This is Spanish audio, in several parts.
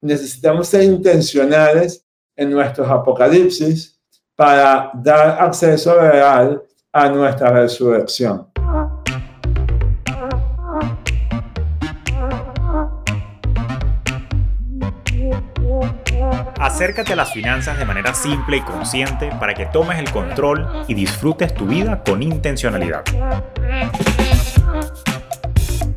necesitamos ser intencionales en nuestros apocalipsis para dar acceso real a nuestra resurrección. Acércate a las finanzas de manera simple y consciente para que tomes el control y disfrutes tu vida con intencionalidad.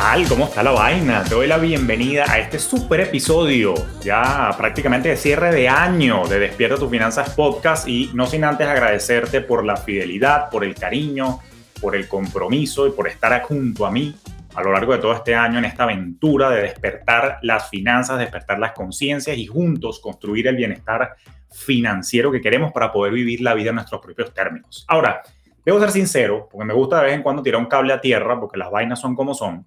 Tal? ¿Cómo está la vaina? Te doy la bienvenida a este super episodio, ya prácticamente de cierre de año de Despierta tus Finanzas Podcast y no sin antes agradecerte por la fidelidad, por el cariño, por el compromiso y por estar junto a mí a lo largo de todo este año en esta aventura de despertar las finanzas, despertar las conciencias y juntos construir el bienestar financiero que queremos para poder vivir la vida en nuestros propios términos. Ahora, debo ser sincero, porque me gusta de vez en cuando tirar un cable a tierra, porque las vainas son como son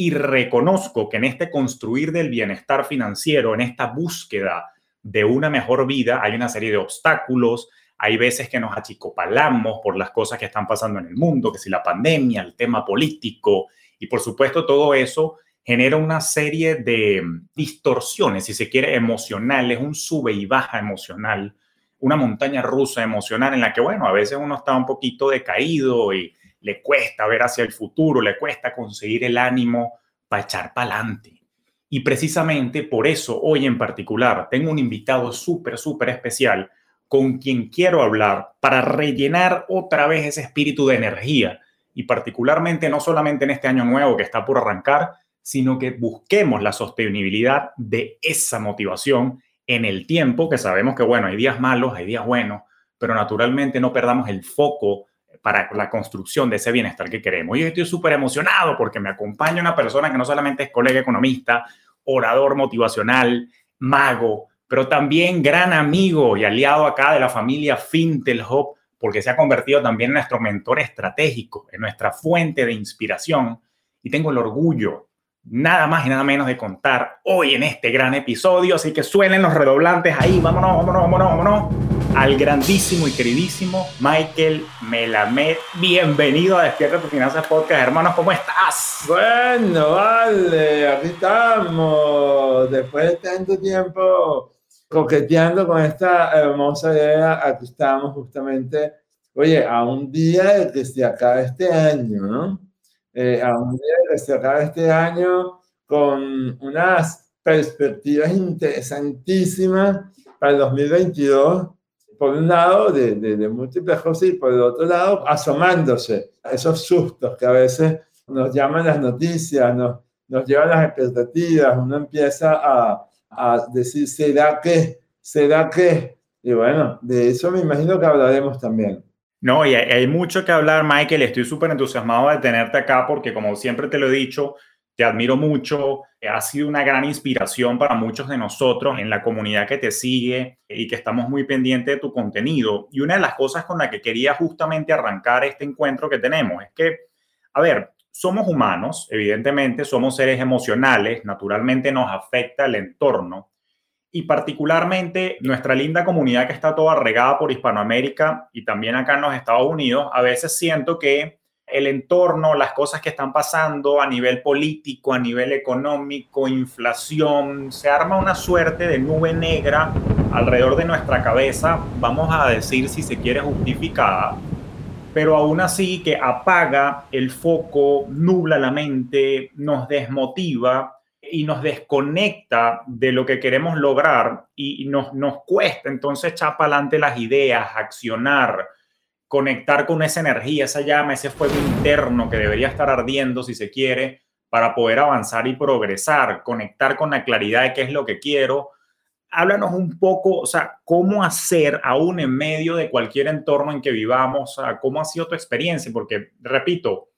y reconozco que en este construir del bienestar financiero, en esta búsqueda de una mejor vida, hay una serie de obstáculos, hay veces que nos achicopalamos por las cosas que están pasando en el mundo, que si la pandemia, el tema político, y por supuesto todo eso genera una serie de distorsiones, si se quiere, emocionales, un sube y baja emocional, una montaña rusa emocional en la que, bueno, a veces uno está un poquito decaído y le cuesta ver hacia el futuro, le cuesta conseguir el ánimo para echar para adelante. Y precisamente por eso hoy en particular tengo un invitado súper, súper especial con quien quiero hablar para rellenar otra vez ese espíritu de energía y particularmente no solamente en este año nuevo que está por arrancar, sino que busquemos la sostenibilidad de esa motivación en el tiempo, que sabemos que, bueno, hay días malos, hay días buenos, pero naturalmente no perdamos el foco para la construcción de ese bienestar que queremos. Y yo estoy súper emocionado porque me acompaña una persona que no solamente es colega economista, orador motivacional, mago, pero también gran amigo y aliado acá de la familia Fintel porque se ha convertido también en nuestro mentor estratégico, en nuestra fuente de inspiración. Y tengo el orgullo, nada más y nada menos, de contar hoy en este gran episodio. Así que suelen los redoblantes ahí, vámonos, vámonos, vámonos, vámonos al grandísimo y queridísimo Michael Melamed. Bienvenido a Despierta tu Finanzas Podcast. Hermanos, ¿cómo estás? Bueno, vale, aquí estamos. Después de tanto tiempo coqueteando con esta hermosa idea, aquí estamos justamente, oye, a un día de que se acabe este año, ¿no? Eh, a un día de que se acabe este año con unas perspectivas interesantísimas para el 2022 por un lado, de, de, múltiples cosas y por el otro lado, asomándose a esos sustos que a veces nos llaman las noticias, nos, nos llevan las expectativas, uno empieza a, a decir, ¿será que? ¿Será que? Y bueno, de eso me imagino que hablaremos también. No, y hay, hay mucho que hablar, Michael. Estoy súper entusiasmado de tenerte acá porque, como siempre te lo he dicho, te admiro mucho, has sido una gran inspiración para muchos de nosotros en la comunidad que te sigue y que estamos muy pendientes de tu contenido. Y una de las cosas con la que quería justamente arrancar este encuentro que tenemos es que, a ver, somos humanos, evidentemente somos seres emocionales, naturalmente nos afecta el entorno y particularmente nuestra linda comunidad que está toda regada por Hispanoamérica y también acá en los Estados Unidos, a veces siento que el entorno, las cosas que están pasando a nivel político, a nivel económico, inflación, se arma una suerte de nube negra alrededor de nuestra cabeza, vamos a decir si se quiere justificada, pero aún así que apaga el foco, nubla la mente, nos desmotiva y nos desconecta de lo que queremos lograr y nos, nos cuesta entonces echar para adelante las ideas, accionar, conectar con esa energía, esa llama, ese fuego interno que debería estar ardiendo si se quiere para poder avanzar y progresar, conectar con la claridad de qué es lo que quiero. Háblanos un poco, o sea, cómo hacer aún en medio de cualquier entorno en que vivamos, cómo ha sido tu experiencia, porque, repito,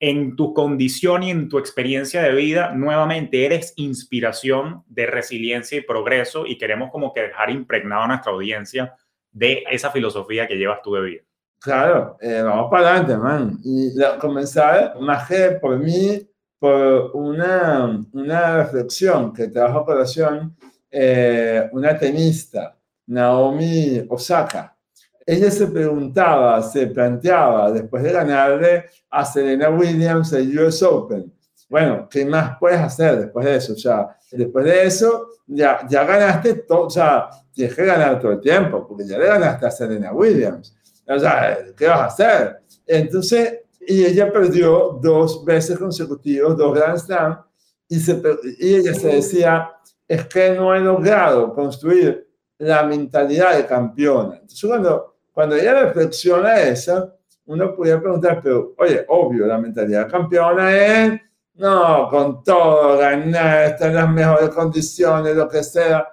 en tu condición y en tu experiencia de vida, nuevamente eres inspiración de resiliencia y progreso y queremos como que dejar impregnado a nuestra audiencia de esa filosofía que llevas tú de vida. Claro, eh, vamos para adelante, man. Y comenzar más que por mí, por una, una reflexión que trajo a corazón eh, una tenista, Naomi Osaka. Ella se preguntaba, se planteaba, después de ganarle a Serena Williams el US Open, bueno, ¿qué más puedes hacer después de eso? O sea, después de eso, ya, ya ganaste todo, o sea, tienes que ganar todo el tiempo, porque ya le ganaste a Serena Williams. O sea, ¿qué vas a hacer? Entonces, y ella perdió dos veces consecutivos, dos Grand Slam, y, se, y ella se decía, es que no he logrado construir la mentalidad de campeona. Entonces, cuando, cuando ella reflexiona eso, uno podría preguntar, pero, oye, obvio, la mentalidad campeona es, no, con todo, ganar, estar en las mejores condiciones, lo que sea.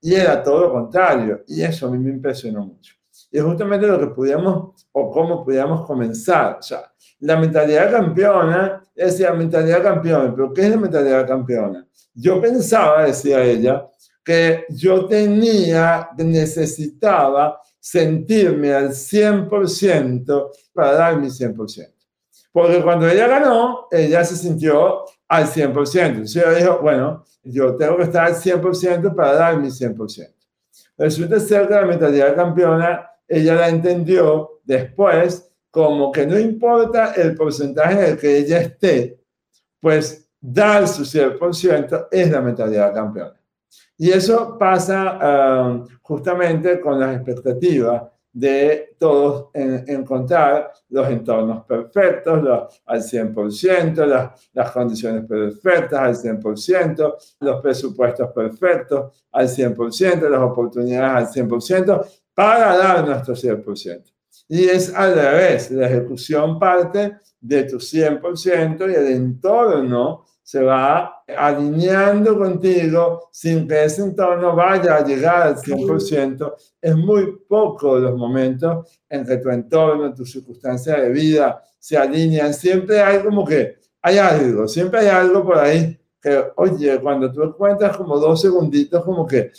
Y era todo lo contrario. Y eso a mí me impresionó mucho. Y es justamente lo que pudiéramos, o cómo pudiéramos comenzar. O sea, la mentalidad campeona, la mentalidad campeona, pero ¿qué es la mentalidad campeona? Yo pensaba, decía ella, que yo tenía, necesitaba sentirme al 100% para dar mi 100%. Porque cuando ella ganó, ella se sintió al 100%. Entonces ella dijo, bueno, yo tengo que estar al 100% para dar mi 100%. Resulta ser que la mentalidad campeona, ella la entendió después como que no importa el porcentaje en el que ella esté, pues dar su 100% es la mentalidad campeona. Y eso pasa um, justamente con las expectativas de todos encontrar los entornos perfectos al 100%, las, las condiciones perfectas al 100%, los presupuestos perfectos al 100%, las oportunidades al 100%, para dar nuestro 100%. Y es al revés, la ejecución parte de tu 100% y el entorno se va alineando contigo sin que ese entorno vaya a llegar al 100%. Es muy poco los momentos en que tu entorno, tus circunstancias de vida se alinean. Siempre hay como que, hay algo, siempre hay algo por ahí que, oye, cuando tú encuentras como dos segunditos, como que,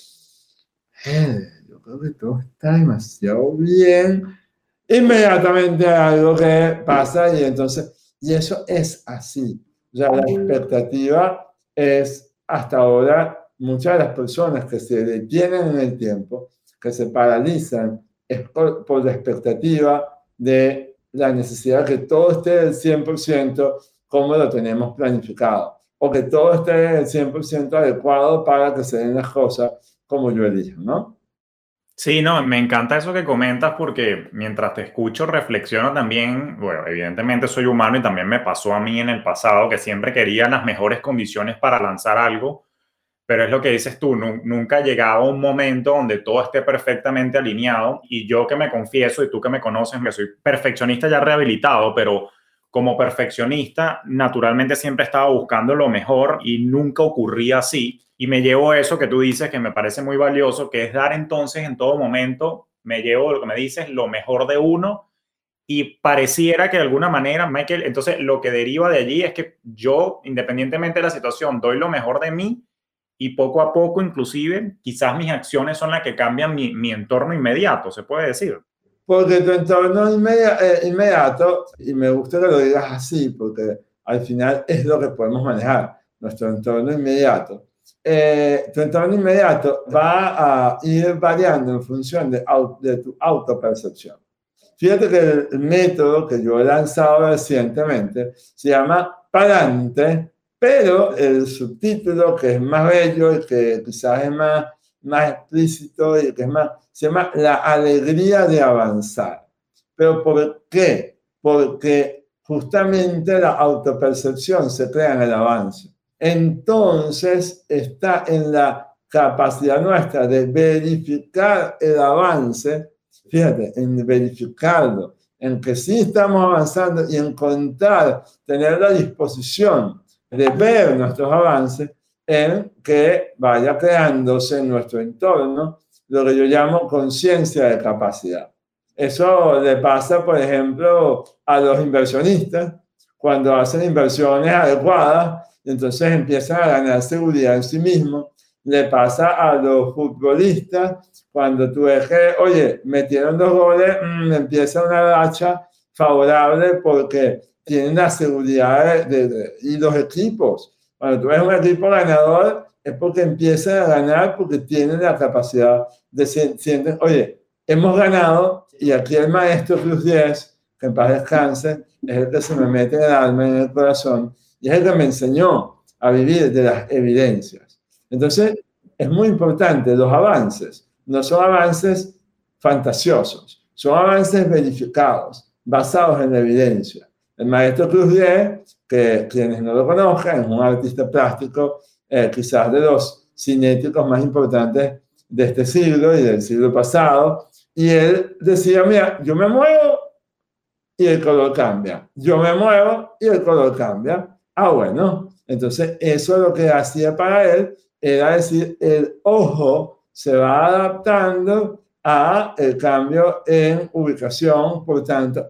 eh, que todo está demasiado bien. Inmediatamente hay algo que pasa y entonces, y eso es así ya la expectativa es hasta ahora muchas de las personas que se detienen en el tiempo, que se paralizan, es por, la expectativa de la necesidad de que todo esté del 100% como lo tenemos planificado, o que todo esté del 100% adecuado para que se den las cosas como yo elijo, ¿no? Sí, no, me encanta eso que comentas porque mientras te escucho reflexiono también, bueno, evidentemente soy humano y también me pasó a mí en el pasado que siempre quería las mejores condiciones para lanzar algo, pero es lo que dices tú, nunca llegaba un momento donde todo esté perfectamente alineado y yo que me confieso y tú que me conoces, que soy perfeccionista ya rehabilitado, pero como perfeccionista naturalmente siempre estaba buscando lo mejor y nunca ocurría así y me llevo eso que tú dices que me parece muy valioso, que es dar entonces en todo momento, me llevo lo que me dices, lo mejor de uno. Y pareciera que de alguna manera, Michael, entonces lo que deriva de allí es que yo, independientemente de la situación, doy lo mejor de mí y poco a poco, inclusive, quizás mis acciones son las que cambian mi, mi entorno inmediato, se puede decir. Porque tu entorno eh, inmediato, y me gusta que lo digas así, porque al final es lo que podemos manejar, nuestro entorno inmediato eh, tu entorno inmediato va a ir variando en función de, de tu autopercepción. Fíjate que el, método que yo he lanzado recientemente se llama Parante, pero el subtítulo que es más bello y que quizás es más, más explícito y que es más, se llama La alegría de avanzar. ¿Pero por qué? Porque justamente la autopercepción se crea en el avance entonces está en la capacidad nuestra de verificar el avance, fíjate, en verificarlo, en que sí estamos avanzando y encontrar, tener la disposición de ver nuestros avances en que vaya creándose en nuestro entorno lo que yo llamo conciencia de capacidad. Eso le pasa, por ejemplo, a los inversionistas cuando hacen inversiones adecuadas entonces empiezan a ganar seguridad en sí mismos le pasa a los futbolistas cuando tú ves oye, metieron dos goles, mm, empieza una racha favorable porque tienen la seguridad de, y los equipos. Cuando tú ves un equipo ganador, es porque empieza a ganar, porque tienen la capacidad de sienten, oye, hemos ganado y aquí el maestro Cruz 10, que en paz descanse, es el que se me mete en el alma, en el corazón, y es el que me enseñó a vivir de las evidencias. Entonces, es muy importante los avances. No son avances fantasiosos, son avances verificados, basados en la evidencia. El maestro Cruz D, que quienes no lo conozcan, es un artista plástico, eh, quizás de los cinéticos más importantes de este siglo y del siglo pasado. Y él decía, mira, yo me muevo y el color cambia. Yo me muevo y el color cambia. Ah, bueno. Entonces, eso es lo que hacía para él, era decir, el ojo se va adaptando a el cambio en ubicación, por tanto,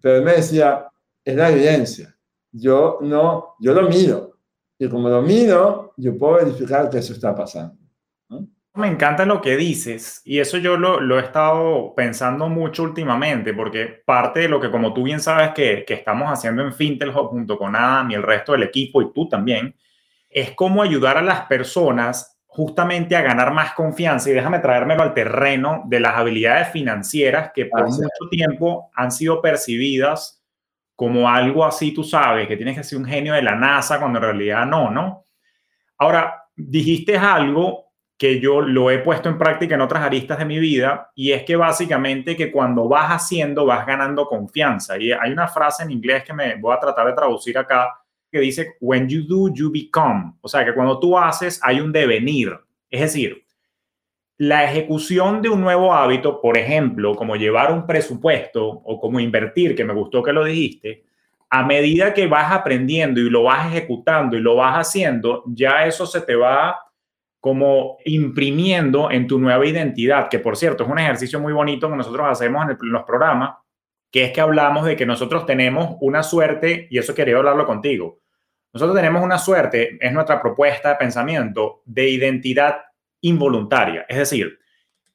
pero él me decía, es la evidencia. Yo no, yo lo miro. Y como lo miro, yo puedo verificar que eso está pasando. Me encanta lo que dices y eso yo lo, lo, he estado pensando mucho últimamente porque parte de lo que como tú bien sabes que, que estamos haciendo en Fintel junto con Adam y el resto del equipo y tú también, es cómo ayudar a las personas justamente a ganar más confianza y déjame traérmelo al terreno de las habilidades financieras que por mucho tiempo han sido percibidas como algo así, tú sabes, que tienes que ser un genio de la NASA cuando en realidad no, ¿no? Ahora, dijiste algo que yo lo he puesto en práctica en otras aristas de mi vida y es que básicamente que cuando vas haciendo vas ganando confianza. Y hay una frase en inglés que me voy a tratar de traducir acá que dice, when you do, you become. O sea, que cuando tú haces hay un devenir. Es decir, la ejecución de un nuevo hábito, por ejemplo, como llevar un presupuesto o como invertir, que me gustó que lo dijiste, a medida que vas aprendiendo y lo vas ejecutando y lo vas haciendo, ya eso se te va como imprimiendo en tu nueva identidad, que por cierto es un ejercicio muy bonito que nosotros hacemos en, los programas, que es que hablamos de que nosotros tenemos una suerte, y eso quería hablarlo contigo, nosotros tenemos una suerte, es nuestra propuesta de pensamiento, de identidad involuntaria. Es decir,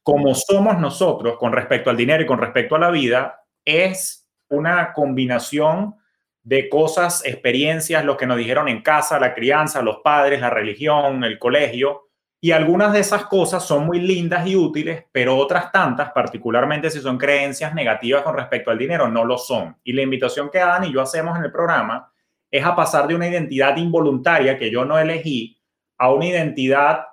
como somos nosotros con respecto al dinero y con respecto a la vida, es una combinación de cosas, experiencias, lo que nos dijeron en casa, la crianza, los padres, la religión, el colegio, y algunas de esas cosas son muy lindas y útiles, pero otras tantas, particularmente si son creencias negativas con respecto al dinero, no lo son. Y la invitación que Adam y yo hacemos en el programa es a pasar de una identidad involuntaria que yo no elegí a una identidad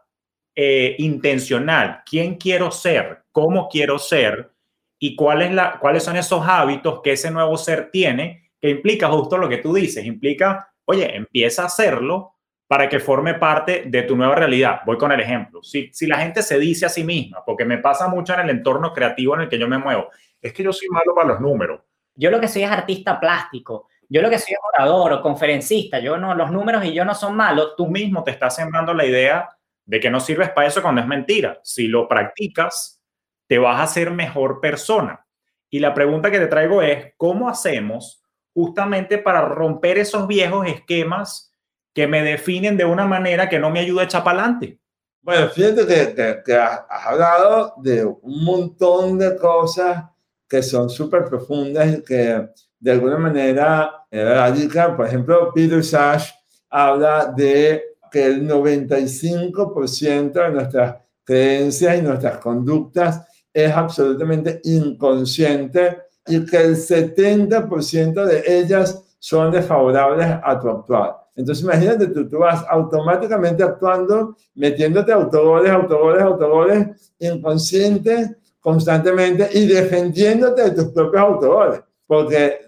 eh, intencional. ¿Quién quiero ser? ¿Cómo quiero ser? ¿Y cuál la, cuáles son esos hábitos que ese nuevo ser tiene? Que implica justo lo que tú dices. Implica, oye, empieza a hacerlo para que forme parte de tu nueva realidad. Voy con el ejemplo. Si, si la gente se dice a sí misma, porque me pasa mucho en el entorno creativo en el que yo me muevo, es que yo soy malo para los números. Yo lo que soy es artista plástico. Yo lo que soy es orador o conferencista. Yo no, los números y yo no son malos. Tú mismo te estás sembrando la idea de que no sirves para eso cuando es mentira. Si lo practicas, te vas a ser mejor persona. Y la pregunta que te traigo es, ¿cómo hacemos justamente para romper esos viejos esquemas que me definen de una manera que no me ayuda a echar para adelante. Bueno, fíjate que, has hablado de un montón de cosas que son súper profundas y que de alguna manera. Por ejemplo, Peter Sash habla de que el 95% de nuestras creencias y nuestras conductas es absolutamente inconsciente y que el 70% de ellas son desfavorables a tu actuar. Entonces imagínate, tú, tú vas automáticamente actuando, metiéndote autogoles, autogoles, autogoles, inconscientes constantemente y defendiéndote de tus propios autogoles, porque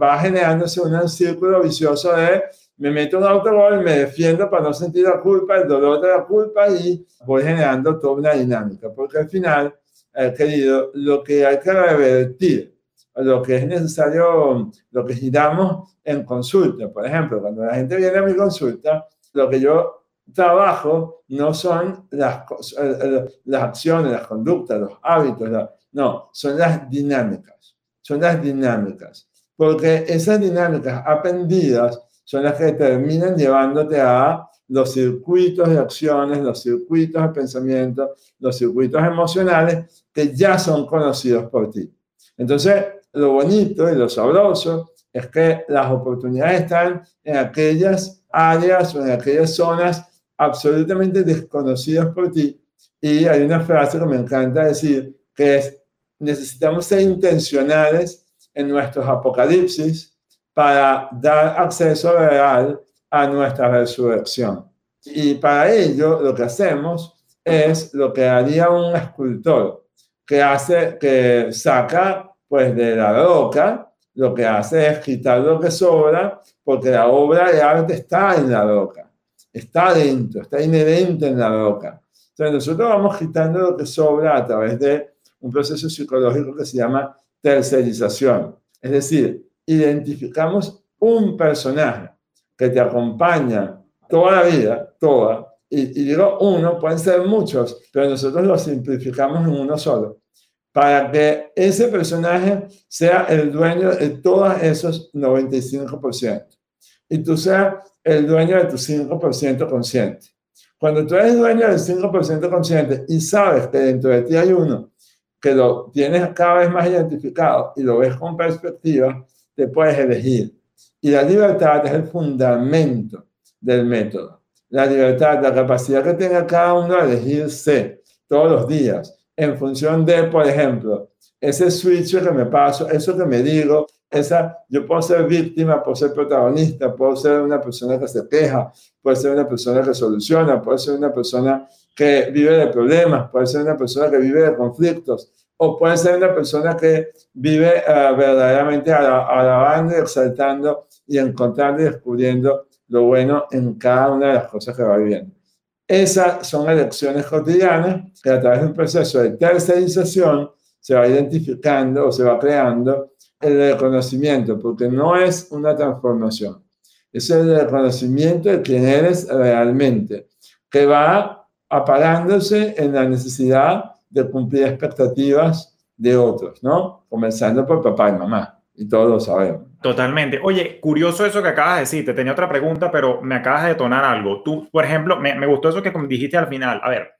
va generándose un círculo vicioso de me meto un autogol, me defiendo para no sentir la culpa, el dolor de la culpa y voy generando toda una dinámica, porque al final, eh, querido, lo que hay que revertir lo que es necesario, lo que giramos en consulta. Por ejemplo, cuando la gente viene a mi consulta, lo que yo trabajo no son las, eh, eh, las acciones, las conductas, los hábitos, no, son las dinámicas, son las dinámicas, porque esas dinámicas aprendidas son las que terminan llevándote a los circuitos de acciones, los circuitos de pensamiento, los circuitos emocionales que ya son conocidos por ti. Entonces, lo bonito y lo sabroso es que las oportunidades están en aquellas áreas o en aquellas zonas absolutamente desconocidas por ti. Y hay una frase que me encanta decir, que es, necesitamos ser intencionales en nuestros apocalipsis para dar acceso real a nuestra resurrección. Y para ello lo que hacemos es lo que haría un escultor, que hace, que saca pues de la roca, lo que hace es quitar lo que sobra, porque la obra de arte está en la roca, está dentro, está inherente en la roca. Entonces nosotros vamos quitando lo que sobra a través de un proceso psicológico que se llama tercerización. Es decir, identificamos un personaje que te acompaña toda la vida, toda, y, y digo uno, pueden ser muchos, pero nosotros lo simplificamos en uno solo, para que ese personaje sea el dueño de todos esos 95%, y tú seas el dueño de tu 5% consciente. Cuando tú eres dueño del 5% consciente y sabes que dentro de ti hay uno que lo tienes cada vez más identificado y lo ves con perspectiva, te puedes elegir. Y la libertad es el fundamento del método. La libertad, la capacidad que tenga cada uno de elegirse todos los días en función de, por ejemplo, ese switch que me paso, eso que me digo, esa, yo puedo ser víctima, puedo ser protagonista, puedo ser una persona que se queja, puedo ser una persona que soluciona, puedo ser una persona que vive de problemas, puede ser una persona que vive de conflictos, o puede ser una persona que vive uh, verdaderamente alabando exaltando y encontrando y descubriendo lo bueno en cada una de las cosas que va viviendo. Esas son elecciones cotidianas que a través de un proceso de tercerización se va identificando o se va creando el reconocimiento, porque no es una transformación, es el reconocimiento de quién eres realmente, que va apagándose en la necesidad de cumplir expectativas de otros, ¿no? Comenzando por papá y mamá, y todos lo sabemos. Totalmente. Oye, curioso eso que acabas de decir. Te tenía otra pregunta, pero me acabas de detonar algo. Tú, por ejemplo, me, me gustó eso que dijiste al final. A ver,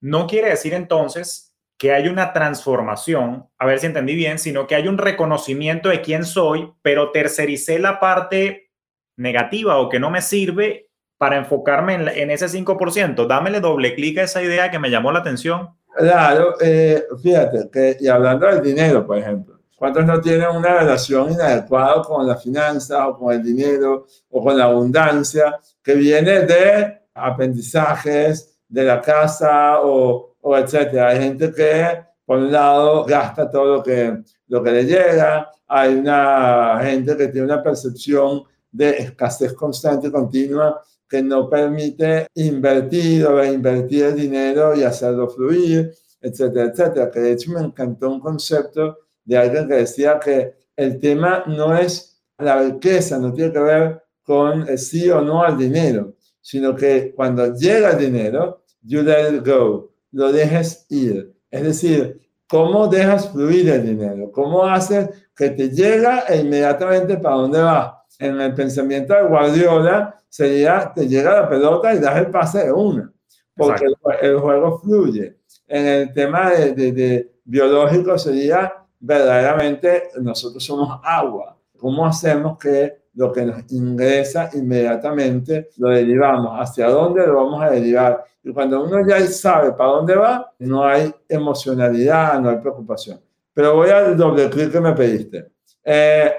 no quiere decir entonces que hay una transformación, a ver si entendí bien, sino que hay un reconocimiento de quién soy, pero tercericé la parte negativa o que no me sirve para enfocarme en, en ese 5%. Dámele doble clic a esa idea que me llamó la atención. Claro, eh, fíjate, que, y hablando del dinero, por ejemplo, ¿cuántos no tienen una relación inadecuada con la finanza o con el dinero o con la abundancia que viene de aprendizajes de la casa o o etcétera. Hay gente que, por un lado, gasta todo lo que, lo que le llega. Hay una gente que tiene una percepción de escasez constante y continua que no permite invertir o reinvertir el dinero y hacerlo fluir, etcétera, etcétera. Que de hecho me encantó un concepto de alguien que decía que el tema no es la riqueza, no tiene que ver con el sí o no al dinero, sino que cuando llega el dinero, you let it go lo dejes ir. Es decir, cómo dejas fluir el dinero, cómo haces que te llega e inmediatamente para dónde va. En el pensamiento de Guardiola sería, te llega la pelota y das el pase de una, porque el, juego fluye. En el tema de, de biológico sería verdaderamente nosotros somos agua. ¿Cómo hacemos que lo que nos ingresa inmediatamente lo derivamos? ¿Hacia dónde lo vamos a derivar? Y cuando uno ya sabe para dónde va, no hay emocionalidad, no hay preocupación. Pero voy al doble clic que me pediste. Eh,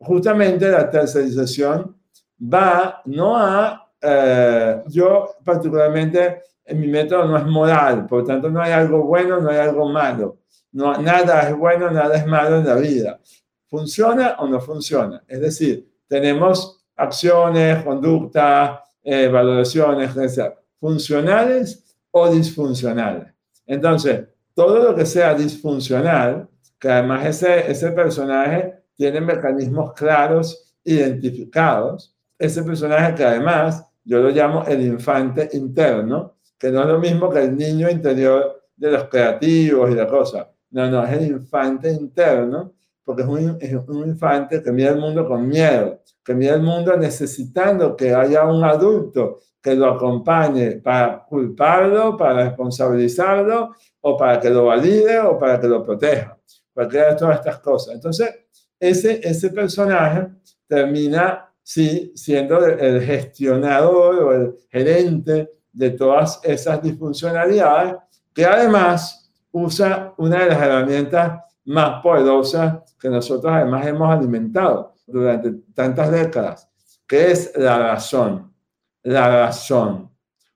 justamente la tercerización va no a, eh, yo particularmente, en mi método no es moral, por lo tanto no hay algo bueno, no hay algo malo. No, nada es bueno, nada es malo en la vida. ¿Funciona o no funciona? Es decir, tenemos acciones, conductas, eh, valoraciones, etc funcionales o disfuncionales. Entonces, todo lo que sea disfuncional, que además ese, ese personaje tiene mecanismos claros, identificados, ese personaje que además yo lo llamo el infante interno, que no es lo mismo que el niño interior de los creativos y la cosa. No, no, es el infante interno porque es un, es un infante que mira el mundo con miedo, que mira el mundo necesitando que haya un adulto que lo acompañe para culparlo, para responsabilizarlo, o para que lo valide, o para que lo proteja. Cualquiera de todas estas cosas. Entonces, ese, ese personaje termina, sí, siendo el gestionador o el gerente de todas esas disfuncionalidades, que además usa una de las herramientas más poderosas que nosotros además hemos alimentado durante tantas décadas, que es la razón la razón.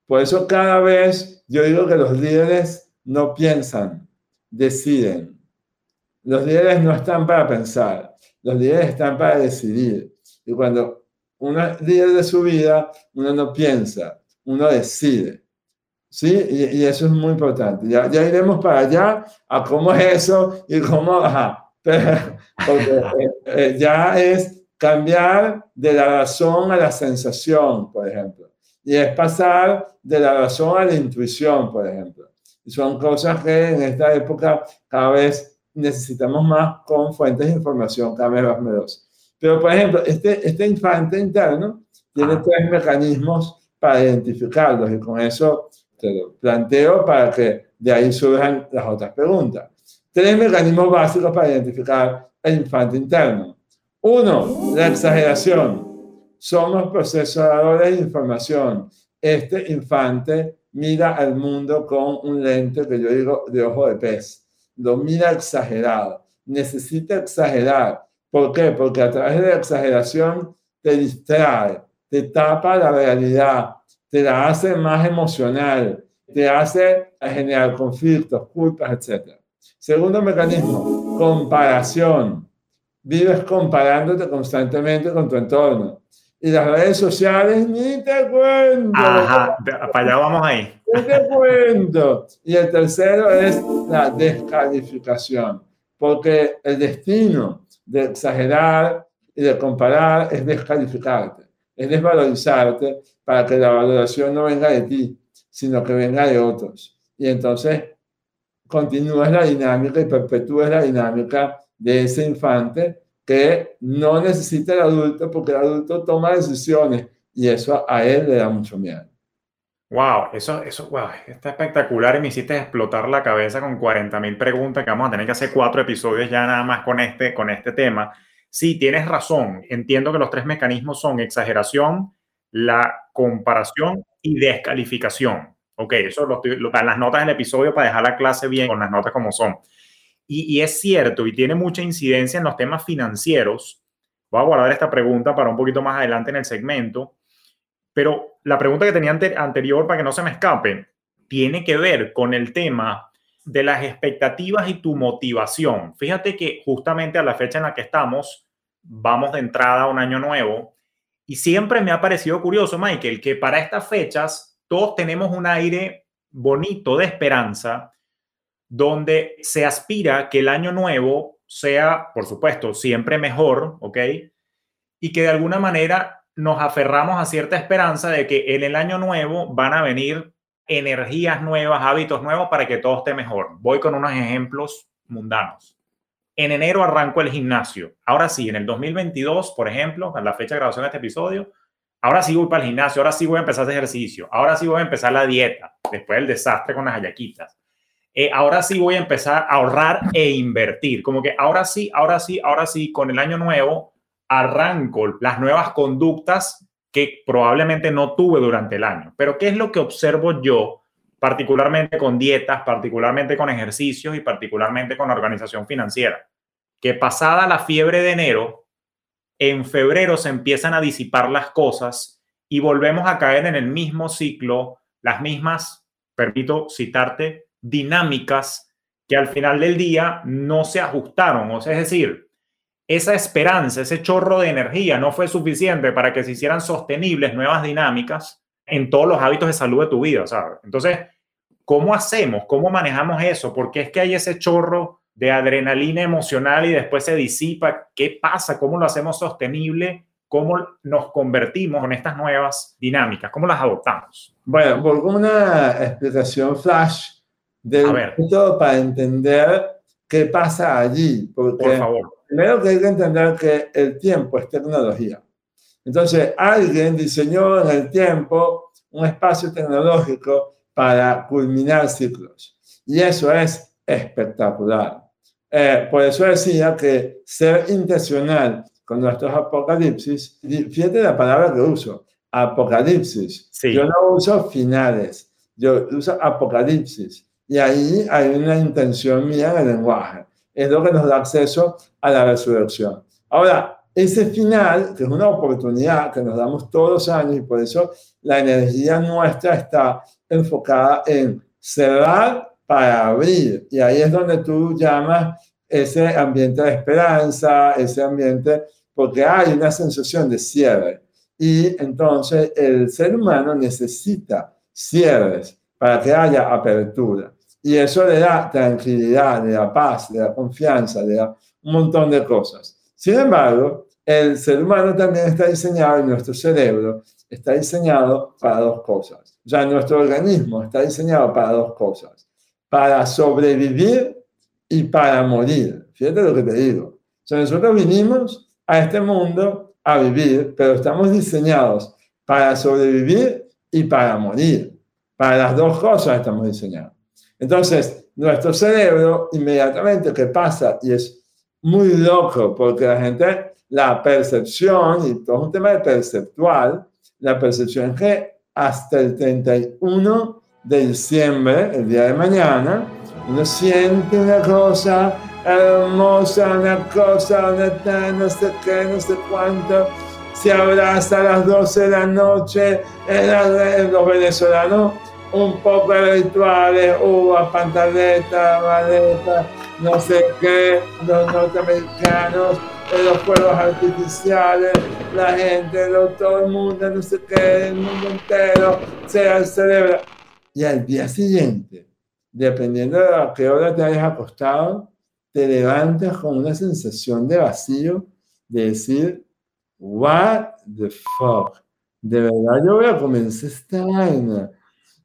Por eso cada vez yo digo que los líderes no piensan, deciden. Los líderes no están para pensar, los líderes están para decidir. Y cuando uno es líder de su vida, uno no piensa, uno decide. ¿Sí? Y, eso es muy importante. Ya, iremos para allá a cómo es eso y cómo, porque eh, eh, ya es cambiar de la razón a la sensación, por ejemplo. Y es pasar de la razón a la intuición, por ejemplo. Y son cosas que en esta época cada vez necesitamos más con fuentes de información cada vez más numerosas. Pero, por ejemplo, este, este infante interno tiene tres mecanismos para identificarlos y con eso te lo planteo para que de ahí surjan las otras preguntas. Tres mecanismos básicos para identificar el infante interno. Uno, la exageración. Somos procesadores de información. Este infante mira al mundo con un lente que yo digo de ojo de pez. Lo mira exagerado. Necesita exagerar. ¿Por qué? Porque a través de la exageración te distrae, te tapa la realidad, te la hace más emocional, te hace generar conflictos, culpas, etc. Segundo mecanismo, comparación vives comparándote constantemente con tu entorno. Y las redes sociales, ni te cuento. Ajá, para allá vamos ahí. Ni te cuento. Y el tercero es la descalificación, porque el destino de exagerar y de comparar es descalificarte, es desvalorizarte para que la valoración no venga de ti, sino que venga de otros. Y entonces continúas la dinámica y perpetúas la dinámica de ese infante que no necesita el adulto porque el adulto toma decisiones y eso a él le da mucho miedo. Wow, eso, eso, wow, está espectacular y me hiciste explotar la cabeza con 40 mil preguntas que vamos a tener que hacer cuatro episodios ya nada más con este, con este tema. Sí, tienes razón. Entiendo que los tres mecanismos son exageración, la comparación y descalificación. Ok, eso lo, lo, las notas del episodio para dejar la clase bien con las notas como son. Y, es cierto, y tiene mucha incidencia en los temas financieros. Voy a guardar esta pregunta para un poquito más adelante en el segmento. Pero la pregunta que tenía anterior, para que no se me escape, tiene que ver con el tema de las expectativas y tu motivación. Fíjate que justamente a la fecha en la que estamos, vamos de entrada a un año nuevo. Y siempre me ha parecido curioso, Michael, que para estas fechas todos tenemos un aire bonito de esperanza donde se aspira que el año nuevo sea, por supuesto, siempre mejor, ¿ok? Y que de alguna manera nos aferramos a cierta esperanza de que en el año nuevo van a venir energías nuevas, hábitos nuevos para que todo esté mejor. Voy con unos ejemplos mundanos. En enero arranco el gimnasio. Ahora sí, en el 2022, por ejemplo, a la fecha de grabación de este episodio, ahora sí voy para el gimnasio, ahora sí voy a empezar ese ejercicio, ahora sí voy a empezar la dieta, después del desastre con las ayaquitas. Eh, ahora sí voy a empezar a ahorrar e invertir. Como que ahora sí, ahora sí, ahora sí, con el año nuevo arranco las nuevas conductas que probablemente no tuve durante el año. Pero ¿qué es lo que observo yo, particularmente con dietas, particularmente con ejercicios y particularmente con organización financiera? Que pasada la fiebre de enero, en febrero se empiezan a disipar las cosas y volvemos a caer en el mismo ciclo, las mismas, permito citarte, dinámicas que al final del día no se ajustaron. O sea, es decir, esa esperanza, ese chorro de energía no fue suficiente para que se hicieran sostenibles nuevas dinámicas en todos los hábitos de salud de tu vida, ¿sabes? Entonces, ¿cómo hacemos? ¿Cómo manejamos eso? Porque es que hay ese chorro de adrenalina emocional y después se disipa. ¿Qué pasa? ¿Cómo lo hacemos sostenible? ¿Cómo nos convertimos en estas nuevas dinámicas? ¿Cómo las adoptamos? Bueno, por una explicación flash del método para entender qué pasa allí. Porque Por favor. Primero que hay que entender que el tiempo es tecnología. Entonces, alguien diseñó en el tiempo un espacio tecnológico para culminar ciclos. Y eso es espectacular. Eh, por eso decía que ser intencional con nuestros apocalipsis, fíjate la palabra que uso, apocalipsis. Yo no uso finales, yo uso apocalipsis. Y ahí hay una intención mía en el lenguaje. Es lo que nos da acceso a la resurrección. Ahora, ese final, que es una oportunidad que nos damos todos los años y por eso la energía nuestra está enfocada en cerrar para abrir. Y ahí es donde tú llamas ese ambiente de esperanza, ese ambiente, porque hay una sensación de cierre. Y entonces el ser humano necesita cierres para que haya apertura. Y eso le da tranquilidad, le da paz, le da confianza, le da un montón de cosas. Sin embargo, el ser humano también está diseñado, y nuestro cerebro está diseñado para dos cosas. O sea, nuestro organismo está diseñado para dos cosas. Para sobrevivir y para morir. Fíjate lo que te digo. O sea, nosotros vinimos a este mundo a vivir, pero estamos diseñados para sobrevivir y para morir. Para las dos cosas estamos diseñados. Entonces, nuestro cerebro inmediatamente que pasa, y es muy loco, porque la gente, la percepción, y todo es un tema de perceptual, la percepción es que hasta el 31 de diciembre, el día de mañana, uno siente una cosa hermosa, una cosa, una no sé qué, no sé cuánto, se abraza a las 12 de la noche, en los venezolanos un poco de rituales, uvas, pantaletas, maletas, no sé qué, los norteamericanos, los fuegos artificiales, la gente, todo el mundo, no sé qué, el mundo entero se celebra. Y al día siguiente, dependiendo de a qué hora te hayas acostado, te levantas con una sensación de vacío, de decir, what the fuck, de verdad yo voy a comenzar esta vaina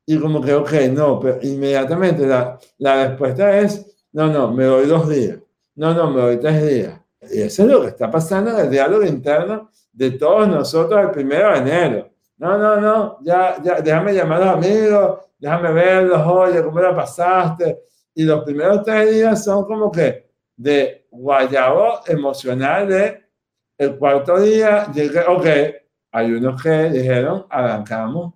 y como que, ok, no, pero inmediatamente la, la respuesta es, no, no, me doy dos días, no, no, me doy tres días. Y eso es lo que está pasando en el diálogo interno de todos nosotros el primero de enero. No, no, no, ya, ya, déjame llamar a los amigos, déjame verlos, oye, ¿cómo la pasaste? Y los primeros tres días son como que de guayabo emocional de el cuarto día, llegué, ok, hay unos que dijeron, arrancamos,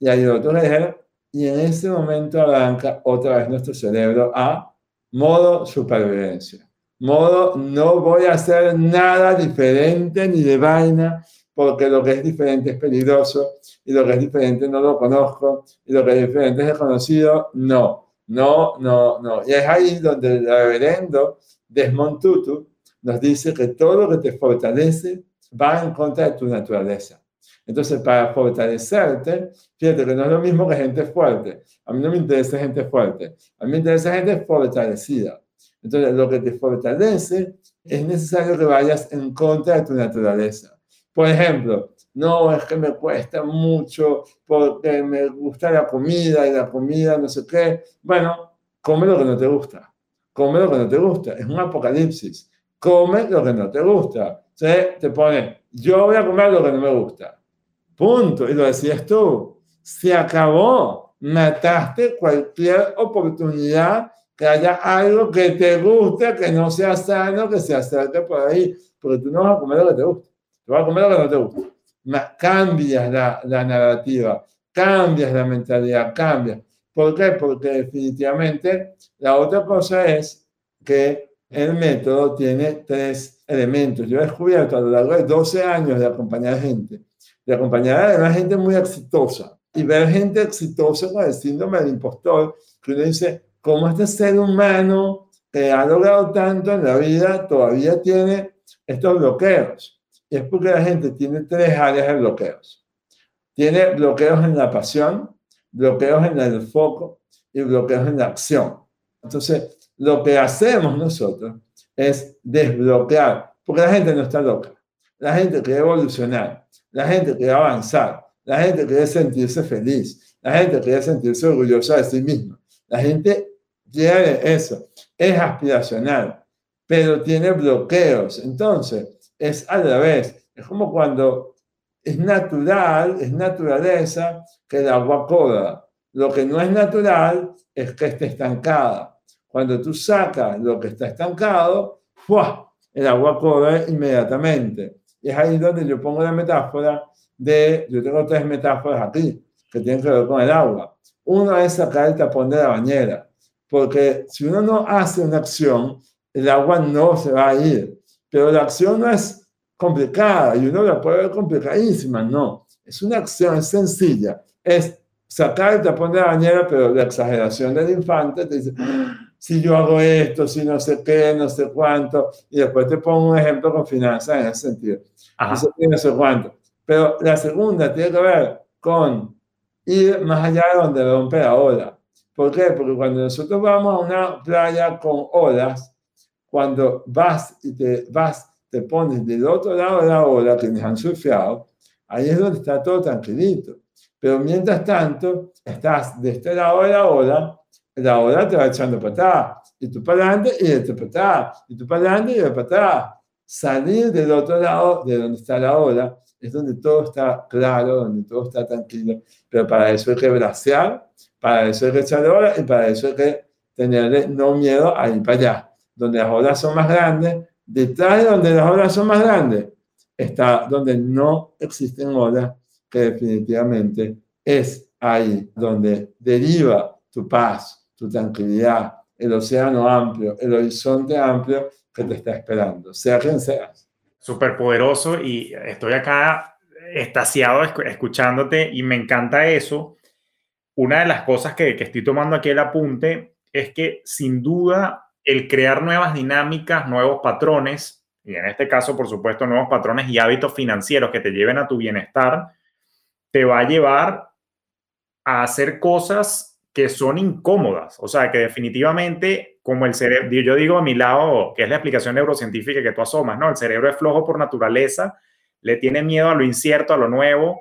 y hay otros que dijeron, y en ese momento arranca otra vez nuestro cerebro a modo supervivencia. Modo no voy a hacer nada diferente ni de vaina porque lo que es diferente es peligroso y lo que es diferente no lo conozco y lo que es diferente es desconocido. No, no, no, no. Y es ahí donde el reverendo Desmond Tutu nos dice que todo lo que te fortalece va en contra de tu naturaleza. Entonces, para fortalecerte, fíjate que no es lo mismo que gente fuerte. A mí no me interesa gente fuerte. A mí me interesa gente fortalecida. Entonces, lo que te fortalece es necesario que vayas en contra de tu naturaleza. Por ejemplo, no es que me cuesta mucho porque me gusta la comida y la comida no sé qué. Bueno, come lo que no te gusta. Come lo que no te gusta. Es un apocalipsis. Come lo que no te gusta. Entonces te pone, yo voy a comer lo que no me gusta Punto. Y lo decías tú. Se acabó. Mataste cualquier oportunidad que haya algo que te guste, que no sea sano, que se acerque por ahí. Porque tú no vas a comer lo que te gusta. Tú vas a comer lo que no te gusta. Cambias la, la narrativa, cambias la mentalidad, cambias. ¿Por qué? Porque definitivamente la otra cosa es que el método tiene tres elementos. Yo he descubierto a lo largo de 12 años de acompañar gente de acompañar a una gente muy exitosa y ver gente exitosa con el síndrome del impostor, que uno dice, ¿cómo este ser humano que ha logrado tanto en la vida todavía tiene estos bloqueos? Y es porque la gente tiene tres áreas de bloqueos. Tiene bloqueos en la pasión, bloqueos en el foco y bloqueos en la acción. Entonces, lo que hacemos nosotros es desbloquear, porque la gente no está loca. La gente quiere evolucionar. La gente quiere avanzar, la gente quiere sentirse feliz, la gente quiere sentirse orgullosa de sí misma. La gente quiere eso, es aspiracional. pero tiene bloqueos. Entonces, es al revés. Es como cuando es natural, es naturaleza que el agua corra. Lo que no es natural es que esté estancada. Cuando tú sacas lo que está estancado, ¡fua! el agua corre inmediatamente. Y es ahí donde yo pongo la metáfora de, yo tengo tres metáforas aquí que tienen que ver con el agua. Uno es sacar el tapón de la bañera, porque si uno no hace una acción, el agua no se va a ir. Pero la acción no es complicada y uno la puede ver complicadísima, no. Es una acción, es sencilla. Es sacar el tapón de la bañera, pero la exageración del infante te dice, ah, si yo hago esto, si no sé qué, no sé cuánto, y después te pongo un ejemplo con finanzas en ese sentido. No sé qué, no sé cuánto. Pero la segunda tiene que ver con ir más allá de donde rompe la ola. ¿Por qué? Porque cuando nosotros vamos a una playa con olas, cuando vas y te vas, te pones del otro lado de la ola, que nos han surfeado, ahí es donde está todo tranquilito. Pero mientras tanto, estás de este lado de la ola, la ola te va echando para atrás, y tú para adelante y este para atrás, y tú para adelante y para atrás. Salir del otro lado de donde está la ola es donde todo está claro, donde todo está tranquilo, pero para eso hay que bracear, para eso hay que echar olas y para eso hay que tenerle no miedo a ir para allá, donde las olas son más grandes, detrás de donde las olas son más grandes, está donde no existen olas, que definitivamente es ahí donde deriva tu paz, tu tranquilidad, el océano amplio, el horizonte amplio que te está esperando, sea quien seas. Súper poderoso y estoy acá estasiado escuchándote y me encanta eso. Una de las cosas que, que estoy tomando aquí el apunte es que sin duda el crear nuevas dinámicas, nuevos patrones, y en este caso, por supuesto, nuevos patrones y hábitos financieros que te lleven a tu bienestar, te va a llevar a hacer cosas que son incómodas. O sea, que definitivamente, como el cerebro, yo digo a mi lado, que es la explicación neurocientífica que tú asomas, ¿no? El cerebro es flojo por naturaleza, le tiene miedo a lo incierto, a lo nuevo,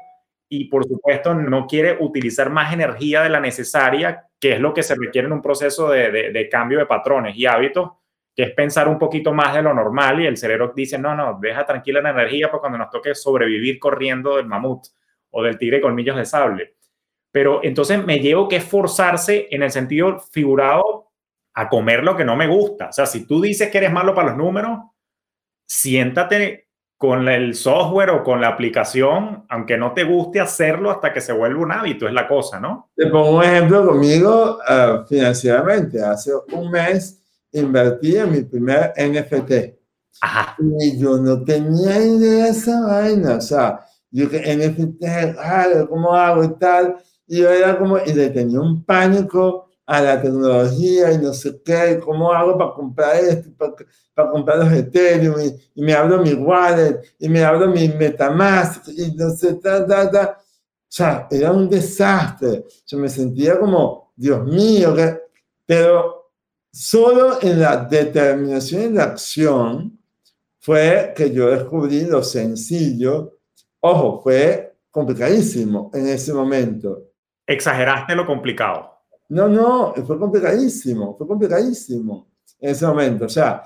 y por supuesto no quiere utilizar más energía de la necesaria, que es lo que se requiere en un proceso de, cambio de patrones y hábitos, que es pensar un poquito más de lo normal y el cerebro dice, no, no, deja tranquila la energía para cuando nos toque sobrevivir corriendo del mamut o del tigre colmillos de sable. Pero entonces me llevo que esforzarse en el sentido figurado a comer lo que no me gusta. O sea, si tú dices que eres malo para los números, siéntate con el software o con la aplicación, aunque no te guste hacerlo hasta que se vuelva un hábito, es la cosa, ¿no? Te pongo un ejemplo conmigo uh, financieramente. Hace un mes invertí en mi primer NFT. Ajá. Y yo no tenía idea de esa vaina. O sea, yo que NFT, ¿cómo hago y tal? Y yo era como, y le tenía un pánico a la tecnología y no sé qué, ¿cómo hago para comprar esto, para, para comprar los Ethereum? Y, me abro mi wallet, y me abro mi Metamask, y no sé, ta, ta, ta. O sea, era un desastre. Yo me sentía como, Dios mío, que... pero solo en la determinación y la acción fue que yo descubrí lo sencillo Ojo, fue complicadísimo en ese momento. Exageraste lo complicado. No, no, fue complicadísimo, fue complicadísimo en ese momento. O sea,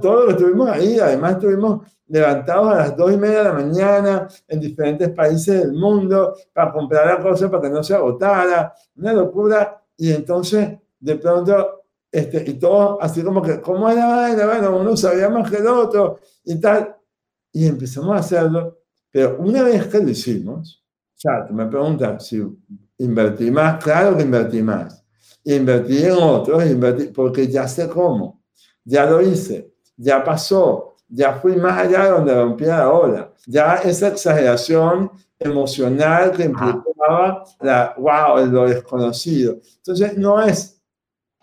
todo lo que estuvimos ahí, además estuvimos levantados a las dos y media de la mañana en diferentes países del mundo para comprar la cosa para que no se agotara, una locura. Y entonces, de pronto, este, y todo así como que, ¿cómo era vaina? Bueno, uno sabía más que el otro y tal. Y empezamos a hacerlo pero una vez que lo hicimos, ya me preguntas si invertí más, claro que invertí más. Invertí en otros, invertí, porque ya sé cómo, ya lo hice, ya pasó, ya fui más allá de donde rompía la ola. Ya esa exageración emocional que implicaba la, wow, lo desconocido. Entonces, no es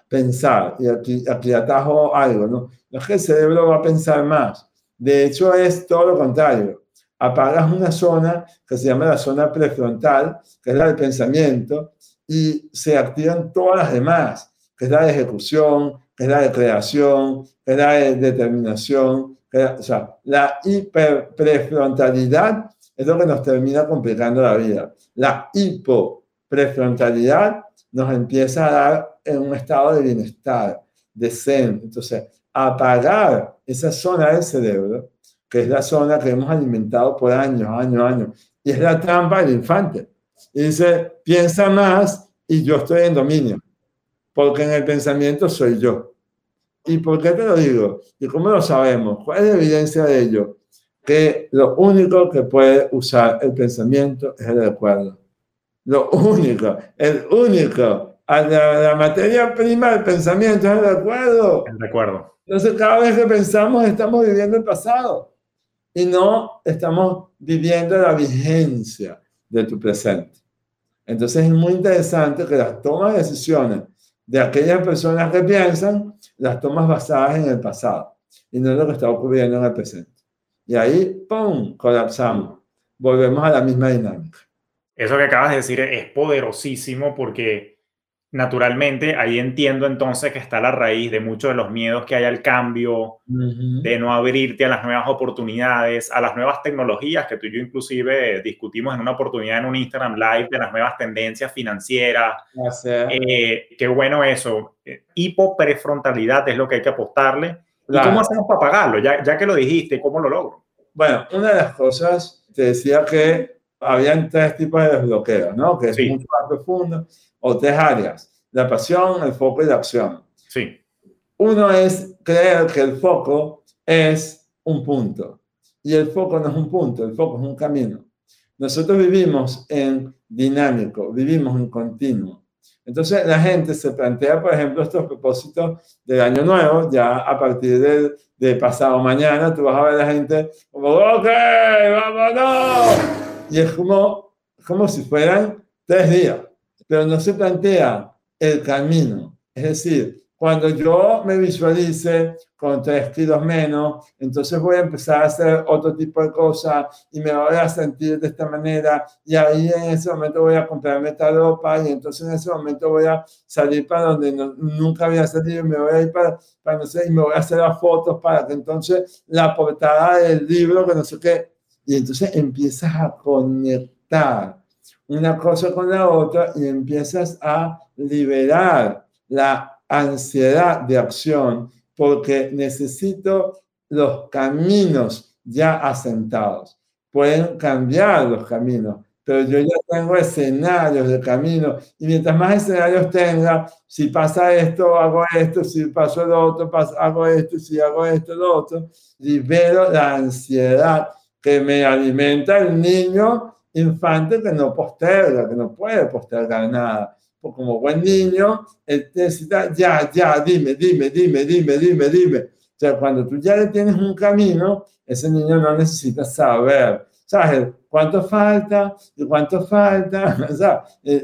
pensar, y aquí, aquí atajo algo, ¿no? No es que el cerebro va a pensar más. De hecho, es todo lo contrario apagas una zona que se llama la zona prefrontal, que es la del pensamiento, y se activan todas las demás, que es la de ejecución, que es la de creación, que es la de determinación. o sea, la hiperprefrontalidad es lo que nos termina complicando la vida. La hipoprefrontalidad nos empieza a dar en un estado de bienestar, de zen. Entonces, apagar esa zona del cerebro, que es la zona que hemos alimentado por años, años, años. Y es la trampa del infante. Y dice, piensa más y yo estoy en dominio, porque en el pensamiento soy yo. ¿Y por qué te lo digo? ¿Y cómo lo sabemos? ¿Cuál es la evidencia de ello? Que lo único que puede usar el pensamiento es el recuerdo. Lo único, el único. La, la materia prima del pensamiento es el recuerdo. El recuerdo. Entonces, cada vez que pensamos, estamos viviendo el pasado y no estamos viviendo la vigencia de tu presente. Entonces, es muy interesante que las tomas de decisiones de aquellas personas que piensan, las tomas basadas en el pasado y no en lo que está ocurriendo en el presente. Y ahí, ¡pum!, colapsamos. Volvemos a la misma dinámica. Eso que acabas de decir es poderosísimo porque naturalmente ahí entiendo entonces que está la raíz de muchos de los miedos que hay al cambio, de no abrirte a las nuevas oportunidades, a las nuevas tecnologías que tú y yo inclusive discutimos en una oportunidad en un Instagram Live de las nuevas tendencias financieras. Eh, qué bueno eso. Hipoprefrontalidad es lo que hay que apostarle. ¿Y cómo hacemos para pagarlo? Ya, ya que lo dijiste, ¿cómo lo logro? Bueno, una de las cosas, te decía que habían tres tipos de desbloqueos, ¿no? Que es mucho más profundo, o tres áreas, la pasión, el foco y la acción. Sí. Uno es creer que el foco es un punto, y el foco no es un punto, el foco es un camino. Nosotros vivimos en dinámico, vivimos en continuo. Entonces la gente se plantea, por ejemplo, estos propósitos del año nuevo, ya a partir de, de pasado mañana, tú vas a ver a la gente como, ok, vámonos y es como, como si fueran tres días, pero no se plantea el camino. Es decir, cuando yo me visualice con tres kilos menos, entonces voy a empezar a hacer otro tipo de cosas y me voy a sentir de esta manera. Y ahí en ese momento voy a comprarme esta ropa y entonces en ese momento voy a salir para donde nunca había salido. Y me voy a ir para, para no sé, y me voy a hacer las fotos para que entonces la portada del libro, que no sé qué, y entonces empiezas a conectar una cosa con la otra y empiezas a liberar la ansiedad de acción porque necesito los caminos ya asentados. Pueden cambiar los caminos, pero yo ya tengo escenarios de camino y mientras más escenarios tenga, si pasa esto, hago esto, si paso lo otro, hago esto, si hago esto, lo otro, libero la ansiedad que me alimenta el niño infante que no posterga, que no puede postergar nada. Porque como buen niño, él necesita ya, ya, dime, dime, dime, dime, dime, dime. O sea, cuando tú ya le tienes un camino, ese niño no necesita saber, ¿sabes? ¿Cuánto falta? ¿Y cuánto falta? O sea, eh,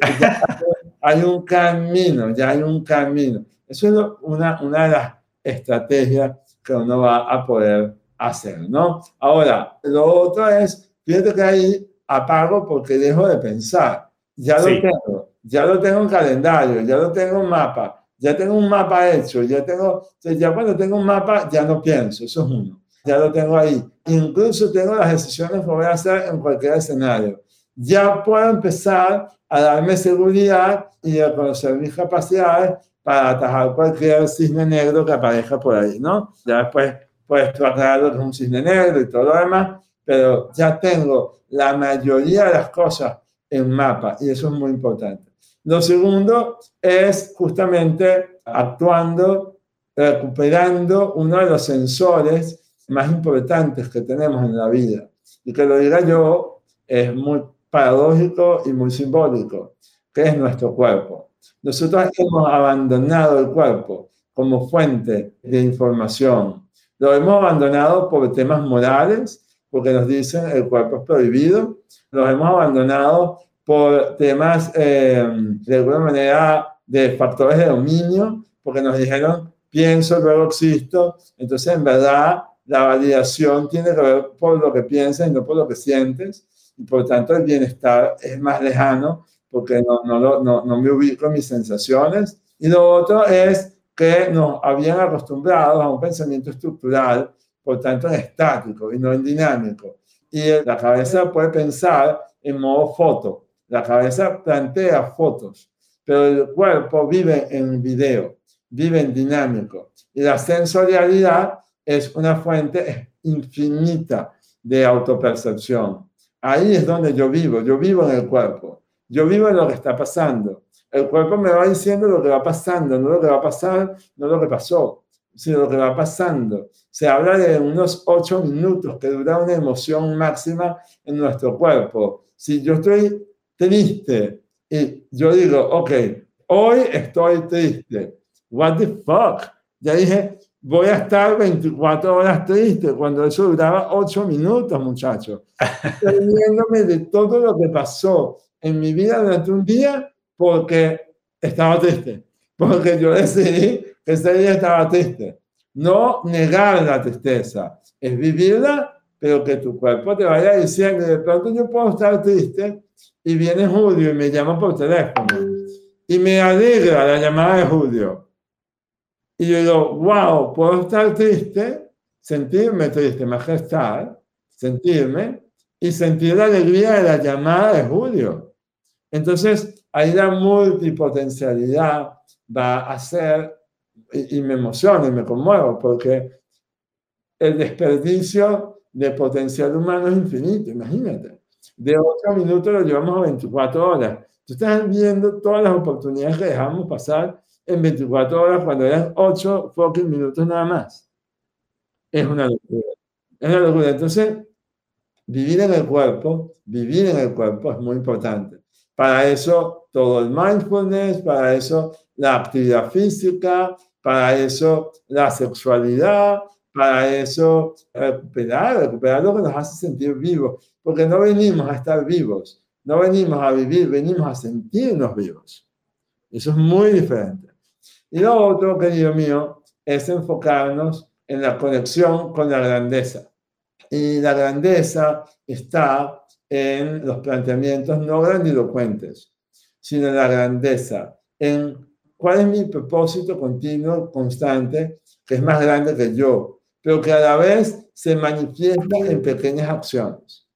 hay un camino, ya hay un camino. Eso es una, una de las estrategias que uno va a poder hacer, ¿no? Ahora, lo otro es, fíjate que ahí apago porque dejo de pensar. Ya lo tengo, ya lo tengo en calendario, ya lo tengo en mapa, ya tengo un mapa hecho, ya tengo, ya cuando tengo un mapa ya no pienso, eso es uno, ya lo tengo ahí. Incluso tengo las decisiones que voy a hacer en cualquier escenario. Ya puedo empezar a darme seguridad y a conocer mis capacidades para atajar cualquier cisne negro que aparezca por ahí, ¿no? Ya después pues aclarado que es un cisne negro y todo lo demás, pero ya tengo la mayoría de las cosas en mapa y eso es muy importante. Lo segundo es justamente actuando, recuperando uno de los sensores más importantes que tenemos en la vida. Y que lo diga yo, es muy paradójico y muy simbólico, que es nuestro cuerpo. Nosotros hemos abandonado el cuerpo como fuente de información, lo hemos abandonado por temas morales, porque nos dicen el cuerpo es prohibido. Lo hemos abandonado por temas, eh, de alguna manera, de factores de dominio, porque nos dijeron pienso, luego existo. Entonces, en verdad, la validación tiene que ver por lo que piensas y no por lo que sientes. Y por tanto, el bienestar es más lejano porque no, no, no, no me ubico en mis sensaciones. Y lo otro es que nos habían acostumbrado a un pensamiento estructural, por tanto estático y no en dinámico. Y la cabeza puede pensar en modo foto, la cabeza plantea fotos, pero el cuerpo vive en video, viven dinámico. Y la sensorialidad es una fuente infinita de autopercepción. Ahí es donde yo vivo, yo vivo en el cuerpo, yo vivo lo que está pasando. El cuerpo me va diciendo lo que va pasando, no lo que va a pasar, no lo que pasó, sino lo que va pasando. Se habla de unos ocho minutos que dura una emoción máxima en nuestro cuerpo. Si yo estoy triste y yo digo, ok, hoy estoy triste, what the fuck? Ya dije, voy a estar 24 horas triste cuando eso duraba 8 minutos, muchachos. Estoy de todo lo que pasó en mi vida durante un día porque estaba triste, porque yo decidí que ese día estaba triste. No negar la tristeza, es vivirla, pero que tu cuerpo te vaya diciendo, de pronto yo puedo estar triste y viene Julio y me llama por teléfono y me alegra la llamada de Julio y yo digo, wow, puedo estar triste, sentirme triste, majestad, sentirme y sentir la alegría de la llamada de Julio. Entonces, ahí la multipotencialidad va a ser, y, me emociona y me conmuevo, porque el desperdicio de potencial humano es infinito, imagínate. De 8 minutos lo llevamos a 24 horas. Tú estás viendo todas las oportunidades que dejamos pasar en 24 horas cuando eran 8 fucking minutos nada más. Es una locura. Es una locura. Entonces, vivir en el cuerpo, vivir en el cuerpo es muy importante. Para eso, todo el mindfulness, para eso, la actividad física, para eso, la sexualidad, para eso, recuperar, recuperar lo que nos hace sentir vivos. Porque no venimos a estar vivos, no venimos a vivir, venimos a sentirnos vivos. Eso es muy diferente. Y lo otro, querido mío, es enfocarnos en la conexión con la grandeza. Y la grandeza está en los planteamientos no grandilocuentes, sino en la grandeza, en cuál es mi propósito continuo, constante, que es más grande que yo, pero que a la vez se manifiesta en pequeñas acciones.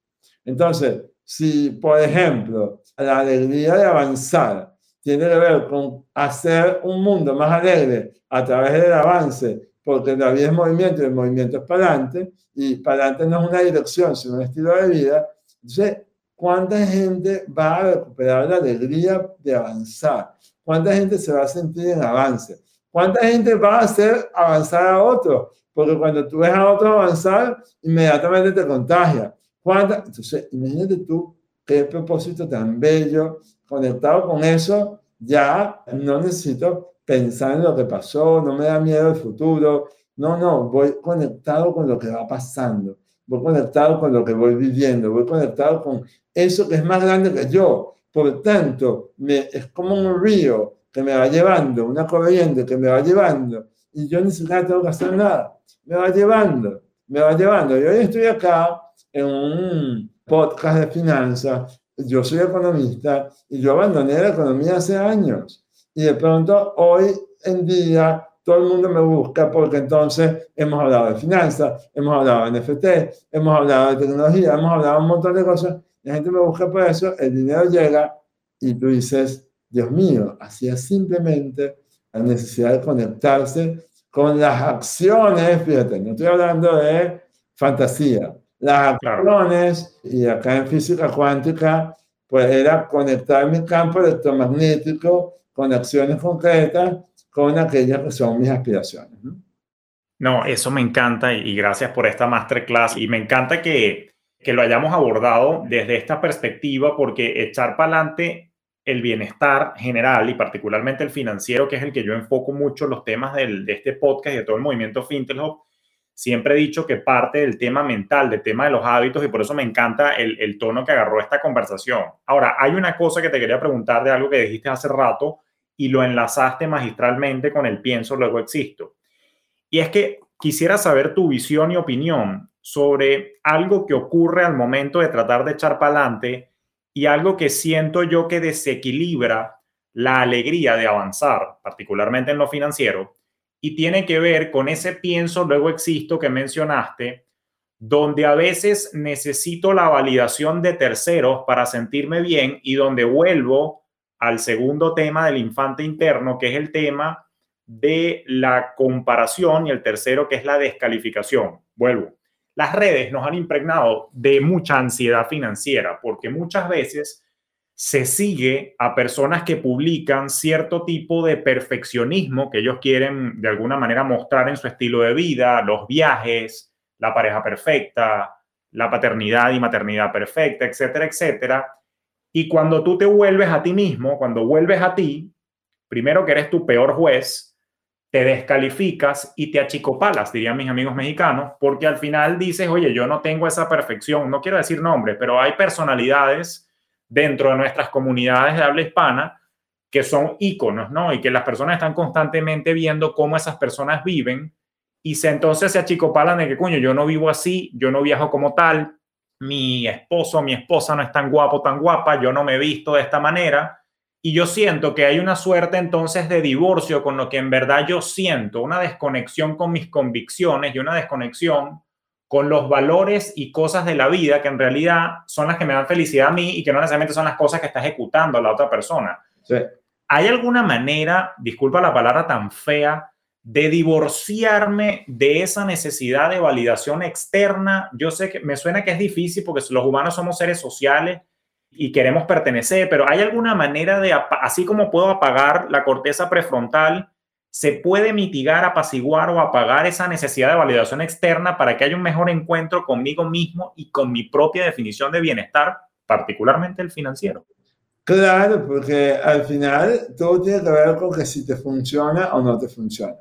Entonces, si, por ejemplo, la alegría de avanzar tiene que ver con hacer un mundo más alegre a través del avance, porque la vida es movimiento y el movimiento es para adelante, y para adelante no es una dirección, sino un estilo de vida. Entonces, ¿cuánta gente va a recuperar la alegría de avanzar? ¿Cuánta gente se va a sentir en avance? ¿Cuánta gente va a hacer avanzar a otro? Porque cuando tú ves a otro avanzar, inmediatamente te contagia. ¿Cuánta? Entonces, imagínate tú qué propósito tan bello conectado con eso, ya no necesito pensar en lo que pasó, no me da miedo el futuro, no, no, voy conectado con lo que va pasando, voy conectado con lo que voy viviendo, voy conectado con eso que es más grande que yo. Por tanto, me, es como un río que me va llevando, una corriente que me va llevando, y yo ni siquiera tengo que hacer nada, me va llevando, me va llevando. Y hoy estoy acá en un podcast de finanzas yo soy economista y yo abandoné la economía hace años. Y de pronto, hoy en día, todo el mundo me busca porque entonces hemos hablado de finanzas, hemos hablado de NFT, hemos hablado de tecnología, hemos hablado de un montón de cosas. La gente me busca por eso, el dinero llega y tú dices, Dios mío, hacía simplemente la necesidad de conectarse con las acciones, fíjate, no estoy hablando de fantasía, las acciones, y acá en física cuántica, pues era conectar mi campo electromagnético con acciones concretas con aquellas que son mis aspiraciones. ¿no? eso me encanta y gracias por esta masterclass. Y me encanta que, que lo hayamos abordado desde esta perspectiva porque echar para adelante el bienestar general y particularmente el financiero, que es el que yo enfoco mucho los temas del, de este podcast y de todo el movimiento FinTech siempre he dicho que parte del tema mental, del tema de los hábitos, y por eso me encanta el, tono que agarró esta conversación. Ahora, hay una cosa que te quería preguntar de algo que dijiste hace rato y lo enlazaste magistralmente con el pienso, luego existo. Y es que quisiera saber tu visión y opinión sobre algo que ocurre al momento de tratar de echar para adelante y algo que siento yo que desequilibra la alegría de avanzar, particularmente en lo financiero, y tiene que ver con ese pienso, luego existo que mencionaste, donde a veces necesito la validación de terceros para sentirme bien y donde vuelvo al segundo tema del infante interno, que es el tema de la comparación y el tercero que es la descalificación. Vuelvo. Las redes nos han impregnado de mucha ansiedad financiera porque muchas veces se sigue a personas que publican cierto tipo de perfeccionismo que ellos quieren de alguna manera mostrar en su estilo de vida, los viajes, la pareja perfecta, la paternidad y maternidad perfecta, etcétera, etcétera. Y cuando tú te vuelves a ti mismo, cuando vuelves a ti, primero que eres tu peor juez, te descalificas y te achicopalas, dirían mis amigos mexicanos, porque al final dices, oye, yo no tengo esa perfección, no quiero decir nombre, pero hay personalidades dentro de nuestras comunidades de habla hispana que son íconos, ¿no? Y que las personas están constantemente viendo cómo esas personas viven y se entonces se achicopalan de que, coño, yo no vivo así, yo no viajo como tal, mi esposo, mi esposa no es tan guapo, tan guapa, yo no me he visto de esta manera. Y yo siento que hay una suerte entonces de divorcio con lo que en verdad yo siento, una desconexión con mis convicciones y una desconexión con los valores y cosas de la vida que en realidad son las que me dan felicidad a mí y que no necesariamente son las cosas que está ejecutando la otra persona. ¿Hay alguna manera, disculpa la palabra tan fea, de divorciarme de esa necesidad de validación externa? Yo sé que me suena que es difícil porque los humanos somos seres sociales y queremos pertenecer, pero ¿hay alguna manera de, así como puedo apagar la corteza prefrontal, se puede mitigar, apaciguar o apagar esa necesidad de validación externa para que haya un mejor encuentro conmigo mismo y con mi propia definición de bienestar, particularmente el financiero. Claro, porque al final todo tiene que ver con que si te funciona o no te funciona.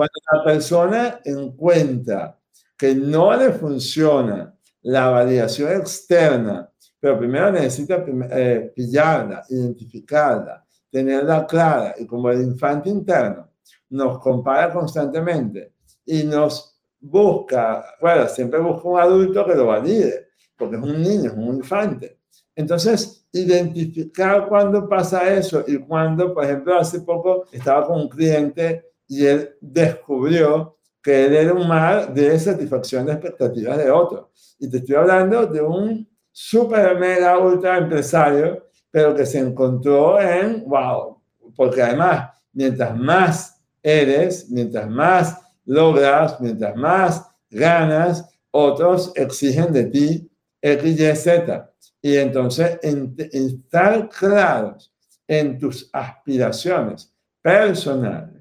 Cuando la persona encuentra que no le funciona la validación externa, pero primero necesita eh, pillarla, identificarla, tenerla clara y como el infante interno, nos compara constantemente y nos busca, bueno, siempre busca un adulto que lo valide, porque es un niño, es un infante. Entonces, identificar cuándo pasa eso y cuando, por ejemplo, hace poco estaba con un cliente y él descubrió que él era un mar de satisfacción de expectativas de otros. Y te estoy hablando de un super mega ultra empresario, pero que se encontró en, wow, porque además, mientras más eres, mientras más logras, mientras más ganas, otros exigen de ti X, Y, Z. Y entonces, estar claros en tus aspiraciones personales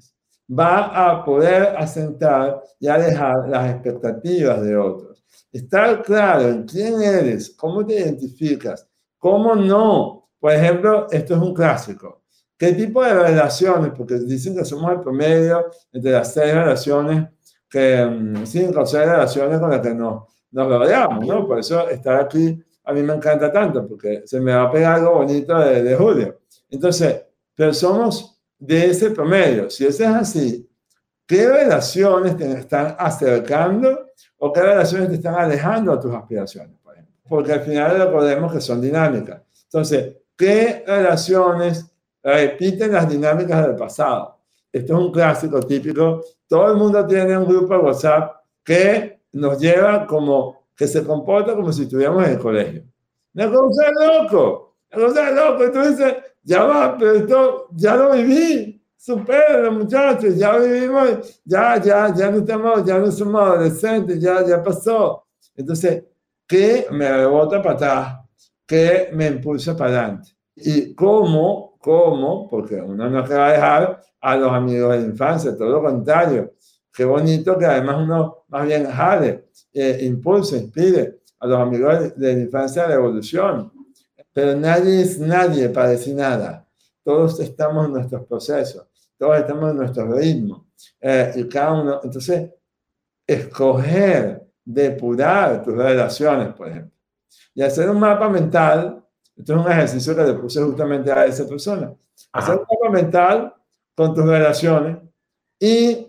va a poder asentar y alejar las expectativas de otros. Estar claro en quién eres, cómo te identificas, cómo no. Por ejemplo, esto es un clásico. ¿Qué tipo de relaciones? Porque dicen que somos el promedio entre las seis relaciones, que, mm, cinco o seis relaciones con las que nos, nos rodeamos, ¿no? Por eso estar aquí a mí me encanta tanto, porque se me va a pegar algo bonito de, de Julio. Entonces, pero somos de ese promedio. Si eso es así, ¿qué relaciones te están acercando o qué relaciones te están alejando a tus aspiraciones, por ejemplo? Porque al final recordemos que son dinámicas. Entonces, ¿qué relaciones repiten las dinámicas del pasado. Esto es un clásico típico. Todo el mundo tiene un grupo de WhatsApp que nos lleva como, que se comporta como si estuviéramos en el colegio. Una cosa loco, una cosa loco. Entonces, ya va, pero esto ya lo viví. Supera, muchachos, ya vivimos, ya, ya, ya no estamos, ya no somos adolescentes, ya, ya pasó. Entonces, ¿qué me rebota para atrás? ¿Qué me impulsa para adelante? Y cómo ¿Cómo? Porque uno no se va a dejar a los amigos de la infancia, todo lo contrario. Qué bonito que además uno más bien jale, eh, impulse, inspire a los amigos de la infancia a la evolución. Pero nadie es nadie para decir nada. Todos estamos en nuestros procesos, todos estamos en nuestro ritmo. Eh, y cada uno, entonces, escoger, depurar tus relaciones, por ejemplo. Y hacer un mapa mental esto es un ejercicio que le puse justamente a esa persona. Hacer un mapa mental con tus relaciones y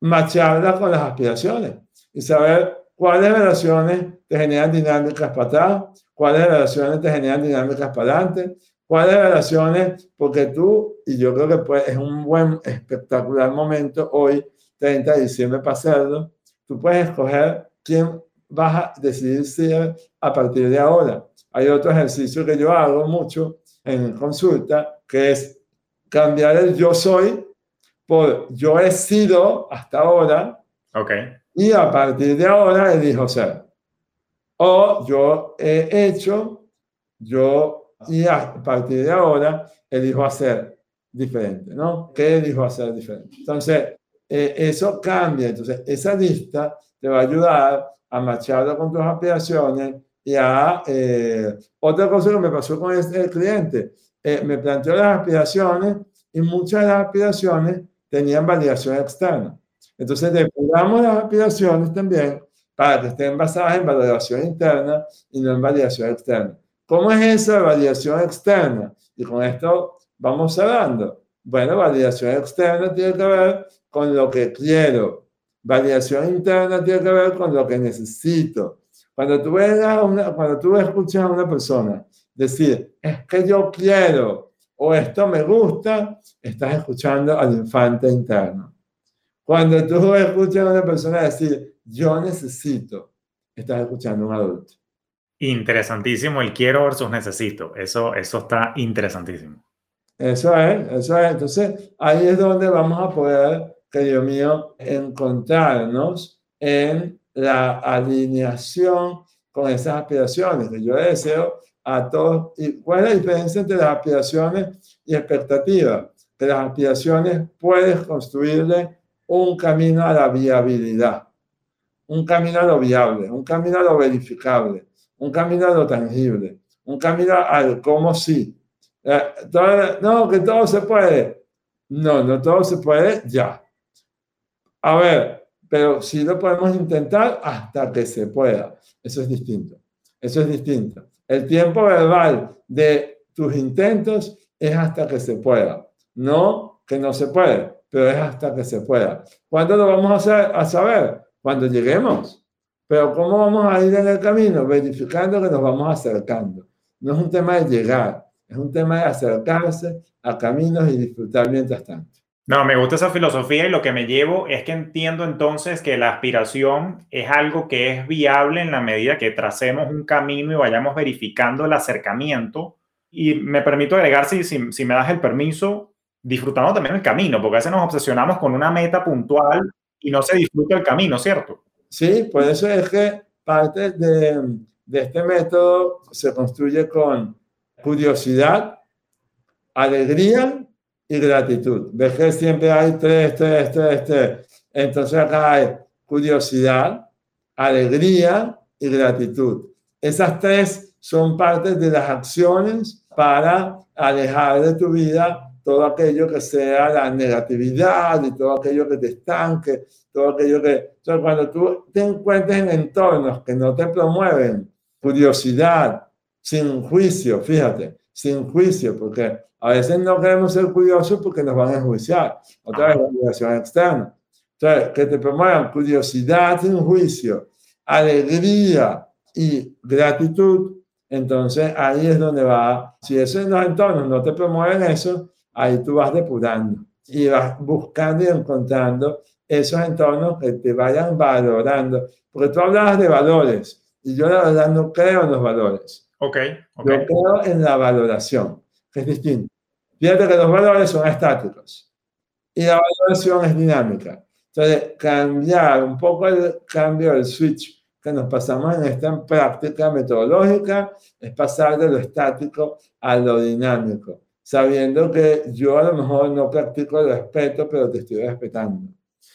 macharlas con las aspiraciones y saber cuáles relaciones te generan dinámicas para atrás, cuáles relaciones te generan dinámicas para adelante, cuáles relaciones, porque tú, y yo creo que pues, es un buen, espectacular momento hoy, 30 de diciembre, para hacerlo, tú puedes escoger quién vas a decidir ser a partir de ahora. Hay otro ejercicio que yo hago mucho en consulta, que es cambiar el yo soy por yo he sido hasta ahora. Ok. Y a partir de ahora elijo ser. O yo he hecho, yo y a partir de ahora elijo hacer diferente, ¿no? ¿Qué elijo hacer diferente? Entonces, eh, eso cambia. Entonces, esa lista te va a ayudar a macharlo con tus aspiraciones y a... Eh, otra cosa que me pasó con este, el cliente, eh, me planteó las aspiraciones y muchas de las aspiraciones tenían validación externa. Entonces, depuramos las aspiraciones también para estén basadas en validación interna y no en validación externa. ¿Cómo es esa validación externa? Y con esto vamos cerrando. Bueno, validación externa tiene que ver con lo que quiero. Validación interna tiene que ver con lo que necesito. Cuando tú, ves una, cuando tú escuchas a una persona decir, es que yo quiero o esto me gusta, estás escuchando al infante interno. Cuando tú escuchas a una persona decir, yo necesito, estás escuchando a un adulto. Interesantísimo el quiero versus necesito. Eso, eso está interesantísimo. Eso es, eso es. Entonces, ahí es donde vamos a poder, querido mío, encontrarnos en la alineación con esas aspiraciones que yo deseo a todos. ¿Y cuál es la diferencia entre las aspiraciones y expectativas? Que las aspiraciones puedes construirle un camino a la viabilidad, un lo viable, un lo verificable, un lo tangible, un camino al cómo sí. Eh, no, que todo se puede. No, no todo se puede ya. A ver, pero sí lo podemos intentar hasta que se pueda. Eso es distinto. Eso es distinto. El tiempo verbal de tus intentos es hasta que se pueda. No que no se puede, pero es hasta que se pueda. ¿Cuándo lo vamos a, hacer, a saber? Cuando lleguemos. Pero ¿cómo vamos a ir en el camino? Verificando que nos vamos acercando. No es un tema de llegar, es un tema de acercarse a caminos y disfrutar mientras tanto. No, me gusta esa filosofía y lo que me llevo es que entiendo entonces que la aspiración es algo que es viable en la medida que tracemos un camino y vayamos verificando el acercamiento. Y me permito agregar, si, si, si me das el permiso, disfrutando también el camino, porque a veces nos obsesionamos con una meta puntual y no se disfruta el camino, ¿cierto? Sí, por eso es que parte de, de este método se construye con curiosidad, alegría y gratitud. Ves que siempre hay tres, tres, tres, tres. Entonces acá hay curiosidad, alegría y gratitud. Esas tres son partes de las acciones para alejar de tu vida todo aquello que sea la negatividad y todo aquello que te estanque, todo aquello que... Entonces, cuando tú te encuentres en entornos que no te promueven curiosidad, sin juicio, fíjate, sin juicio, porque a veces no queremos ser curiosos porque nos van a enjuiciar. Otra vez, la obligación externa. Entonces, que te promuevan curiosidad sin juicio, alegría y gratitud, entonces ahí es donde va. Si esos entornos no te promueven eso, ahí tú vas depurando y vas buscando y encontrando esos entornos que te vayan valorando. Porque tú hablabas de valores y yo la verdad no creo en los valores. Ok. okay. Yo creo en la valoración, que es distinto. Fíjate que los valores son estáticos y la valoración es dinámica. Entonces, cambiar un poco el cambio del switch que nos pasamos en esta práctica metodológica es pasar de lo estático a lo dinámico sabiendo que yo a lo mejor no practico el respeto, pero te estoy respetando.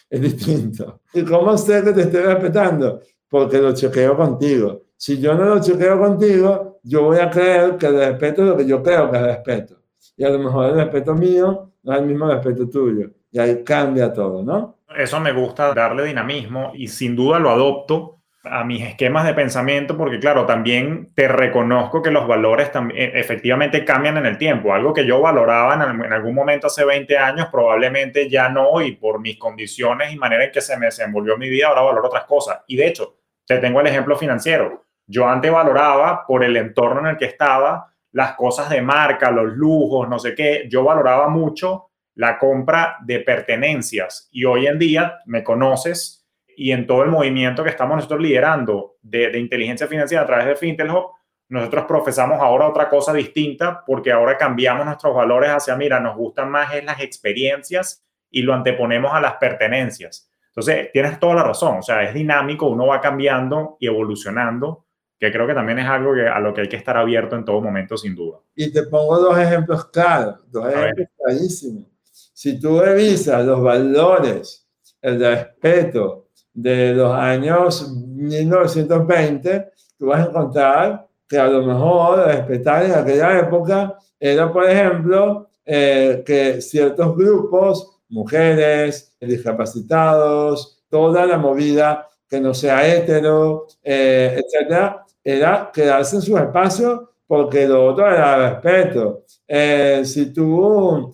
Es distinto. ¿Y cómo sé que te estoy respetando? Porque lo chequeo contigo. Si yo no lo chequeo contigo, yo voy a creer que el respeto es lo que yo creo que es respeto. Y a lo mejor el respeto mío no es el mismo respeto tuyo. Y ahí cambia todo, ¿no? Eso me gusta darle dinamismo y sin duda lo adopto a mis esquemas de pensamiento, porque claro, también te reconozco que los valores e, efectivamente cambian en el tiempo. Algo que yo valoraba en, algún momento hace 20 años, probablemente ya no, y por mis condiciones y manera en que se me desenvolvió mi vida, ahora valoro otras cosas. Y de hecho, te tengo el ejemplo financiero. Yo antes valoraba por el entorno en el que estaba las cosas de marca, los lujos, no sé qué. Yo valoraba mucho la compra de pertenencias y hoy en día me conoces y en todo el movimiento que estamos nosotros liderando de, inteligencia financiera a través de FintelHub, nosotros profesamos ahora otra cosa distinta porque ahora cambiamos nuestros valores hacia, mira, nos gustan más las experiencias y lo anteponemos a las pertenencias. Entonces, tienes toda la razón, o sea, es dinámico, uno va cambiando y evolucionando, que creo que también es algo que, a lo que hay que estar abierto en todo momento, sin duda. Y te pongo dos ejemplos claros, dos ejemplos clarísimos. Si tú revisas los valores, el respeto de los años 1920, tú vas a encontrar que a lo mejor respetar en aquella época era, por ejemplo, eh, que ciertos grupos, mujeres, discapacitados, toda la movida que no sea hetero, eh, etcétera, era quedarse en su espacio porque lo otro era respeto. Eh, si tú,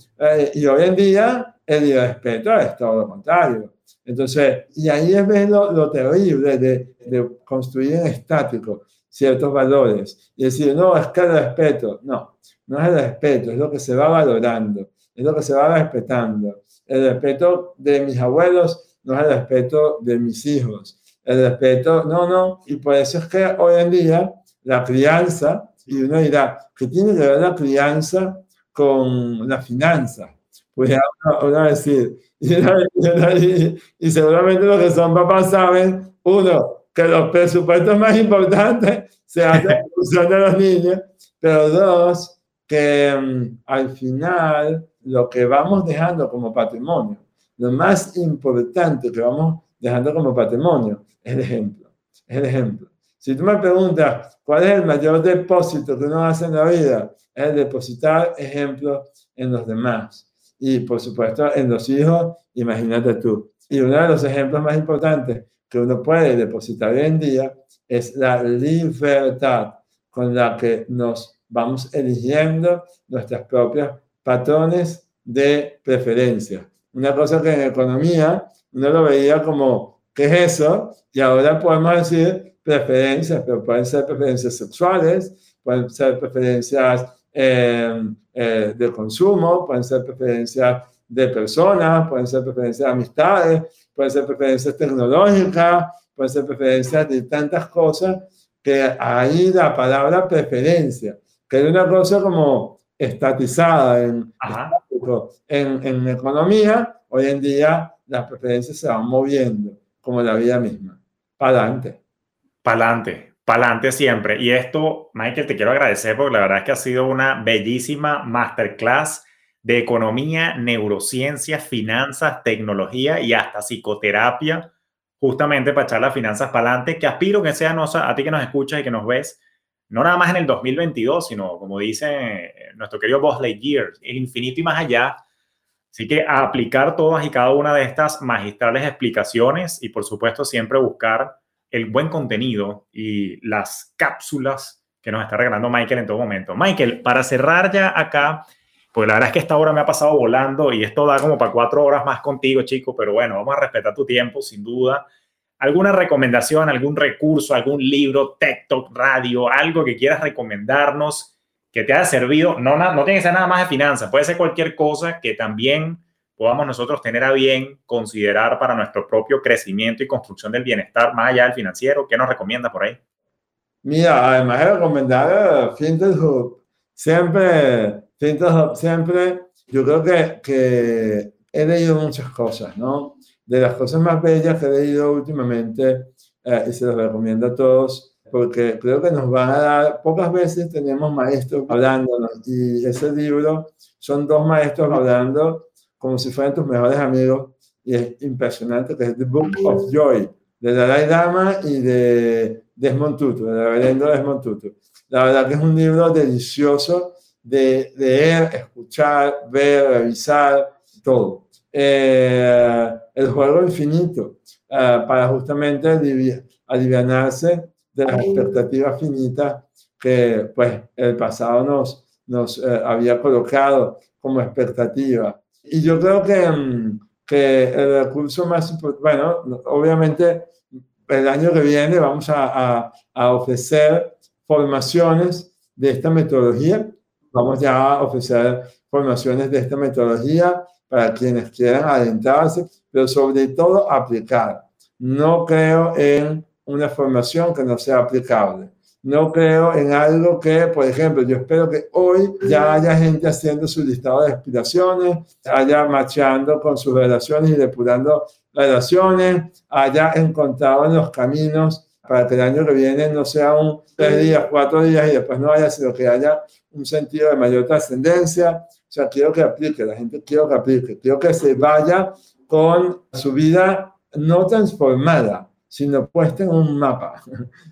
y hoy en día, el respeto es todo lo contrario. Entonces, y ahí es ver lo, terrible de, de, construir en estático ciertos valores y decir, no, es que el respeto. No, no es el respeto, es lo que se va valorando, es lo que se va respetando. El respeto de mis abuelos no es el respeto de mis hijos. El respeto, no, no. Y por eso es que hoy en día la crianza, y uno dirá, ¿qué tiene que ver la crianza con la finanza? Pues uno, va a decir, y, y, seguramente los que son papás saben, uno, que los presupuestos más importantes se hacen en función de los niños, pero dos, que mm, al final lo que vamos dejando como patrimonio, lo más importante que vamos dejando como patrimonio es el ejemplo. Es el ejemplo. Si tú me preguntas cuál es el mayor depósito que uno hace en la vida, es depositar ejemplos en los demás. Y por supuesto en los hijos, imagínate tú. Y uno de los ejemplos más importantes que uno puede depositar hoy en día es la libertad con la que nos vamos eligiendo nuestros propios patrones de preferencia. Una cosa que en economía uno lo veía como, ¿qué es eso? Y ahora podemos decir preferencias, pero pueden ser preferencias sexuales, pueden ser preferencias eh, eh, de consumo, pueden ser preferencias de personas, pueden ser preferencias de amistades, pueden ser preferencias tecnológicas, pueden ser preferencias de tantas cosas que ahí la palabra preferencia que hay una cosa como estatizada en, en, en economía, hoy en día las preferencias se van moviendo, como la vida misma. Para adelante. Para adelante, para adelante siempre. Y esto, Michael, te quiero agradecer porque la verdad es que ha sido una bellísima masterclass de economía, neurociencia, finanzas, tecnología y hasta psicoterapia, justamente para echar las finanzas para adelante, que aspiro que sea no, a ti que nos escuchas y que nos ves, no nada más en el 2022, sino como dice nuestro querido Boss Lightyear, el infinito y más allá. Así que a aplicar todas y cada una de estas magistrales explicaciones y por supuesto siempre buscar el buen contenido y las cápsulas que nos está regalando Michael en todo momento. Michael, para cerrar ya acá, pues la verdad es que esta hora me ha pasado volando y esto da como para cuatro horas más contigo, chico, pero bueno, vamos a respetar tu tiempo, sin duda alguna recomendación, algún recurso, algún libro, TikTok, radio, algo que quieras recomendarnos que te haya servido. No, no tiene que ser nada más de finanzas, puede ser cualquier cosa que también podamos nosotros tener a bien considerar para nuestro propio crecimiento y construcción del bienestar más allá del financiero. ¿Qué nos recomienda por ahí? Mira, además de recomendar Fintech Hub, siempre, Fintech siempre, yo creo que, que he leído muchas cosas, ¿no? de las cosas más bellas que he leído últimamente eh, y se los recomiendo a todos porque creo que nos van a dar, pocas veces tenemos maestros hablándonos y ese libro son dos maestros hablando como si fueran tus mejores amigos y es impresionante que es The Book of Joy de Dalai Lama y de Desmond Tutu, de reverendo Desmond Tutu. La verdad que es un libro delicioso de leer, escuchar, ver, revisar, todo. Eh, el juego infinito eh, para justamente aliviarse de las expectativas finitas que pues el pasado nos, nos eh, había colocado como expectativa. Y yo creo que, que el recurso más importante, bueno, obviamente el año que viene vamos a, a, a ofrecer formaciones de esta metodología. Vamos ya a ofrecer formaciones de esta metodología para quienes quieran adentrarse, pero sobre todo aplicar. No creo en una formación que no sea aplicable. No creo en algo que, por ejemplo, yo espero que hoy ya haya gente haciendo su listado de aspiraciones, haya marchando con sus relaciones y depurando relaciones, haya encontrado en los caminos para que el año que viene no sea un tres días, cuatro días y después no haya, sino que haya un sentido de mayor trascendencia. O sea, quiero que aplique, la gente quiero que aplique, quiero que se vaya con su vida no transformada, sino puesta en un mapa.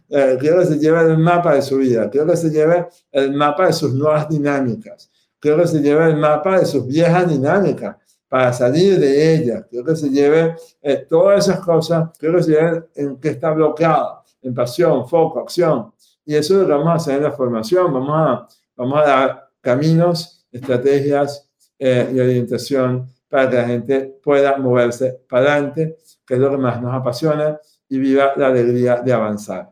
Eh, quiero que se lleve el mapa de su vida, quiero que se lleve el mapa de sus nuevas dinámicas, quiero que se lleve el mapa de sus viejas dinámicas para salir de ellas, quiero que se lleve eh, todas esas cosas, quiero que se lleve en qué está bloqueado, en pasión, foco, acción. Y eso es lo que vamos a hacer en la formación, vamos a, vamos a dar caminos, estrategias eh, y orientación para que la gente pueda moverse para adelante, que es lo que más nos apasiona y viva la alegría de avanzar.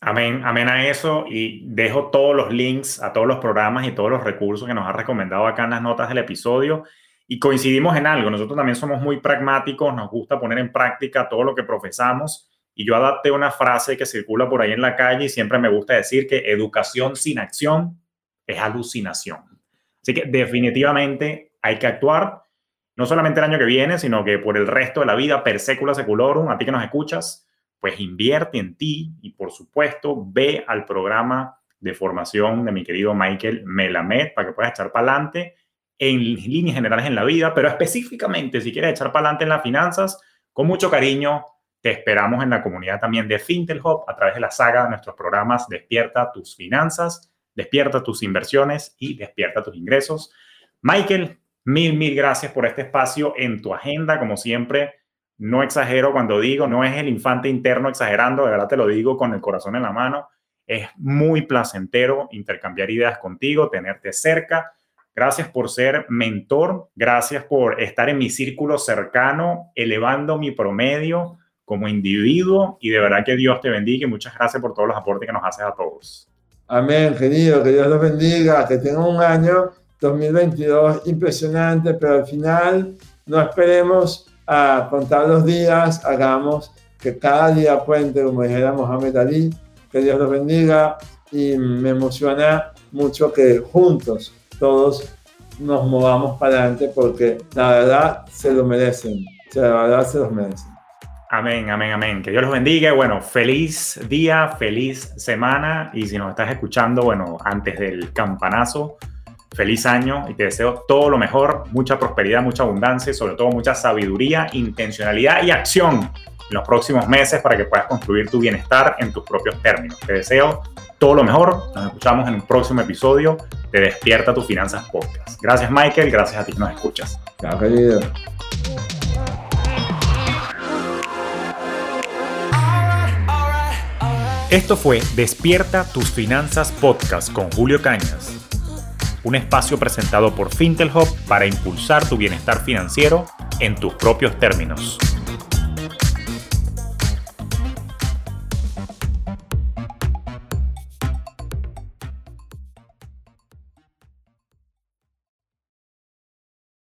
Amén, amén a eso. Y dejo todos los links a todos los programas y todos los recursos que nos ha recomendado acá en las notas del episodio. Y coincidimos en algo, nosotros también somos muy pragmáticos, nos gusta poner en práctica todo lo que profesamos. Y yo adapté una frase que circula por ahí en la calle y siempre me gusta decir que educación sin acción es alucinación. Así que definitivamente hay que actuar, no solamente el año que viene, sino que por el resto de la vida, per secula seculorum, a ti que nos escuchas, pues invierte en ti y por supuesto ve al programa de formación de mi querido Michael Melamed para que puedas echar para adelante en líneas generales en la vida, pero específicamente si quieres echar para adelante en las finanzas, con mucho cariño te esperamos en la comunidad también de Fintel Hub a través de la saga de nuestros programas Despierta tus finanzas, Despierta tus inversiones y Despierta tus ingresos. Michael, mil, mil gracias por este espacio en tu agenda, como siempre no exagero cuando digo, no es el infante interno exagerando, de verdad te lo digo con el corazón en la mano. Es muy placentero intercambiar ideas contigo, tenerte cerca. Gracias por ser mentor, gracias por estar en mi círculo cercano, elevando mi promedio como individuo y de verdad que Dios te bendiga y muchas gracias por todos los aportes que nos haces a todos. Amén, querido, que Dios los bendiga, que tengan un año 2022 impresionante, pero al final no esperemos a contar los días, hagamos que cada día cuente, como dijera Mohamed Ali, que Dios los bendiga y me emociona mucho que juntos todos nos movamos para adelante porque la verdad se lo merecen, o sea, la verdad se los merecen. Amén, amén, amén. Que Dios los bendiga. Bueno, feliz día, feliz semana. Y si nos estás escuchando, bueno, antes del campanazo, feliz año y te deseo todo lo mejor, mucha prosperidad, mucha abundancia y sobre todo mucha sabiduría, intencionalidad y acción en los próximos meses para que puedas construir tu bienestar en tus propios términos. Te deseo todo lo mejor. Nos escuchamos en un próximo episodio de Despierta tus Finanzas Podcast. Gracias Michael, gracias a ti que nos escuchas. Chao, querido. Esto fue Despierta tus Finanzas Podcast con Julio Cañas un espacio presentado por Fintelhop para impulsar tu bienestar financiero en tus propios términos.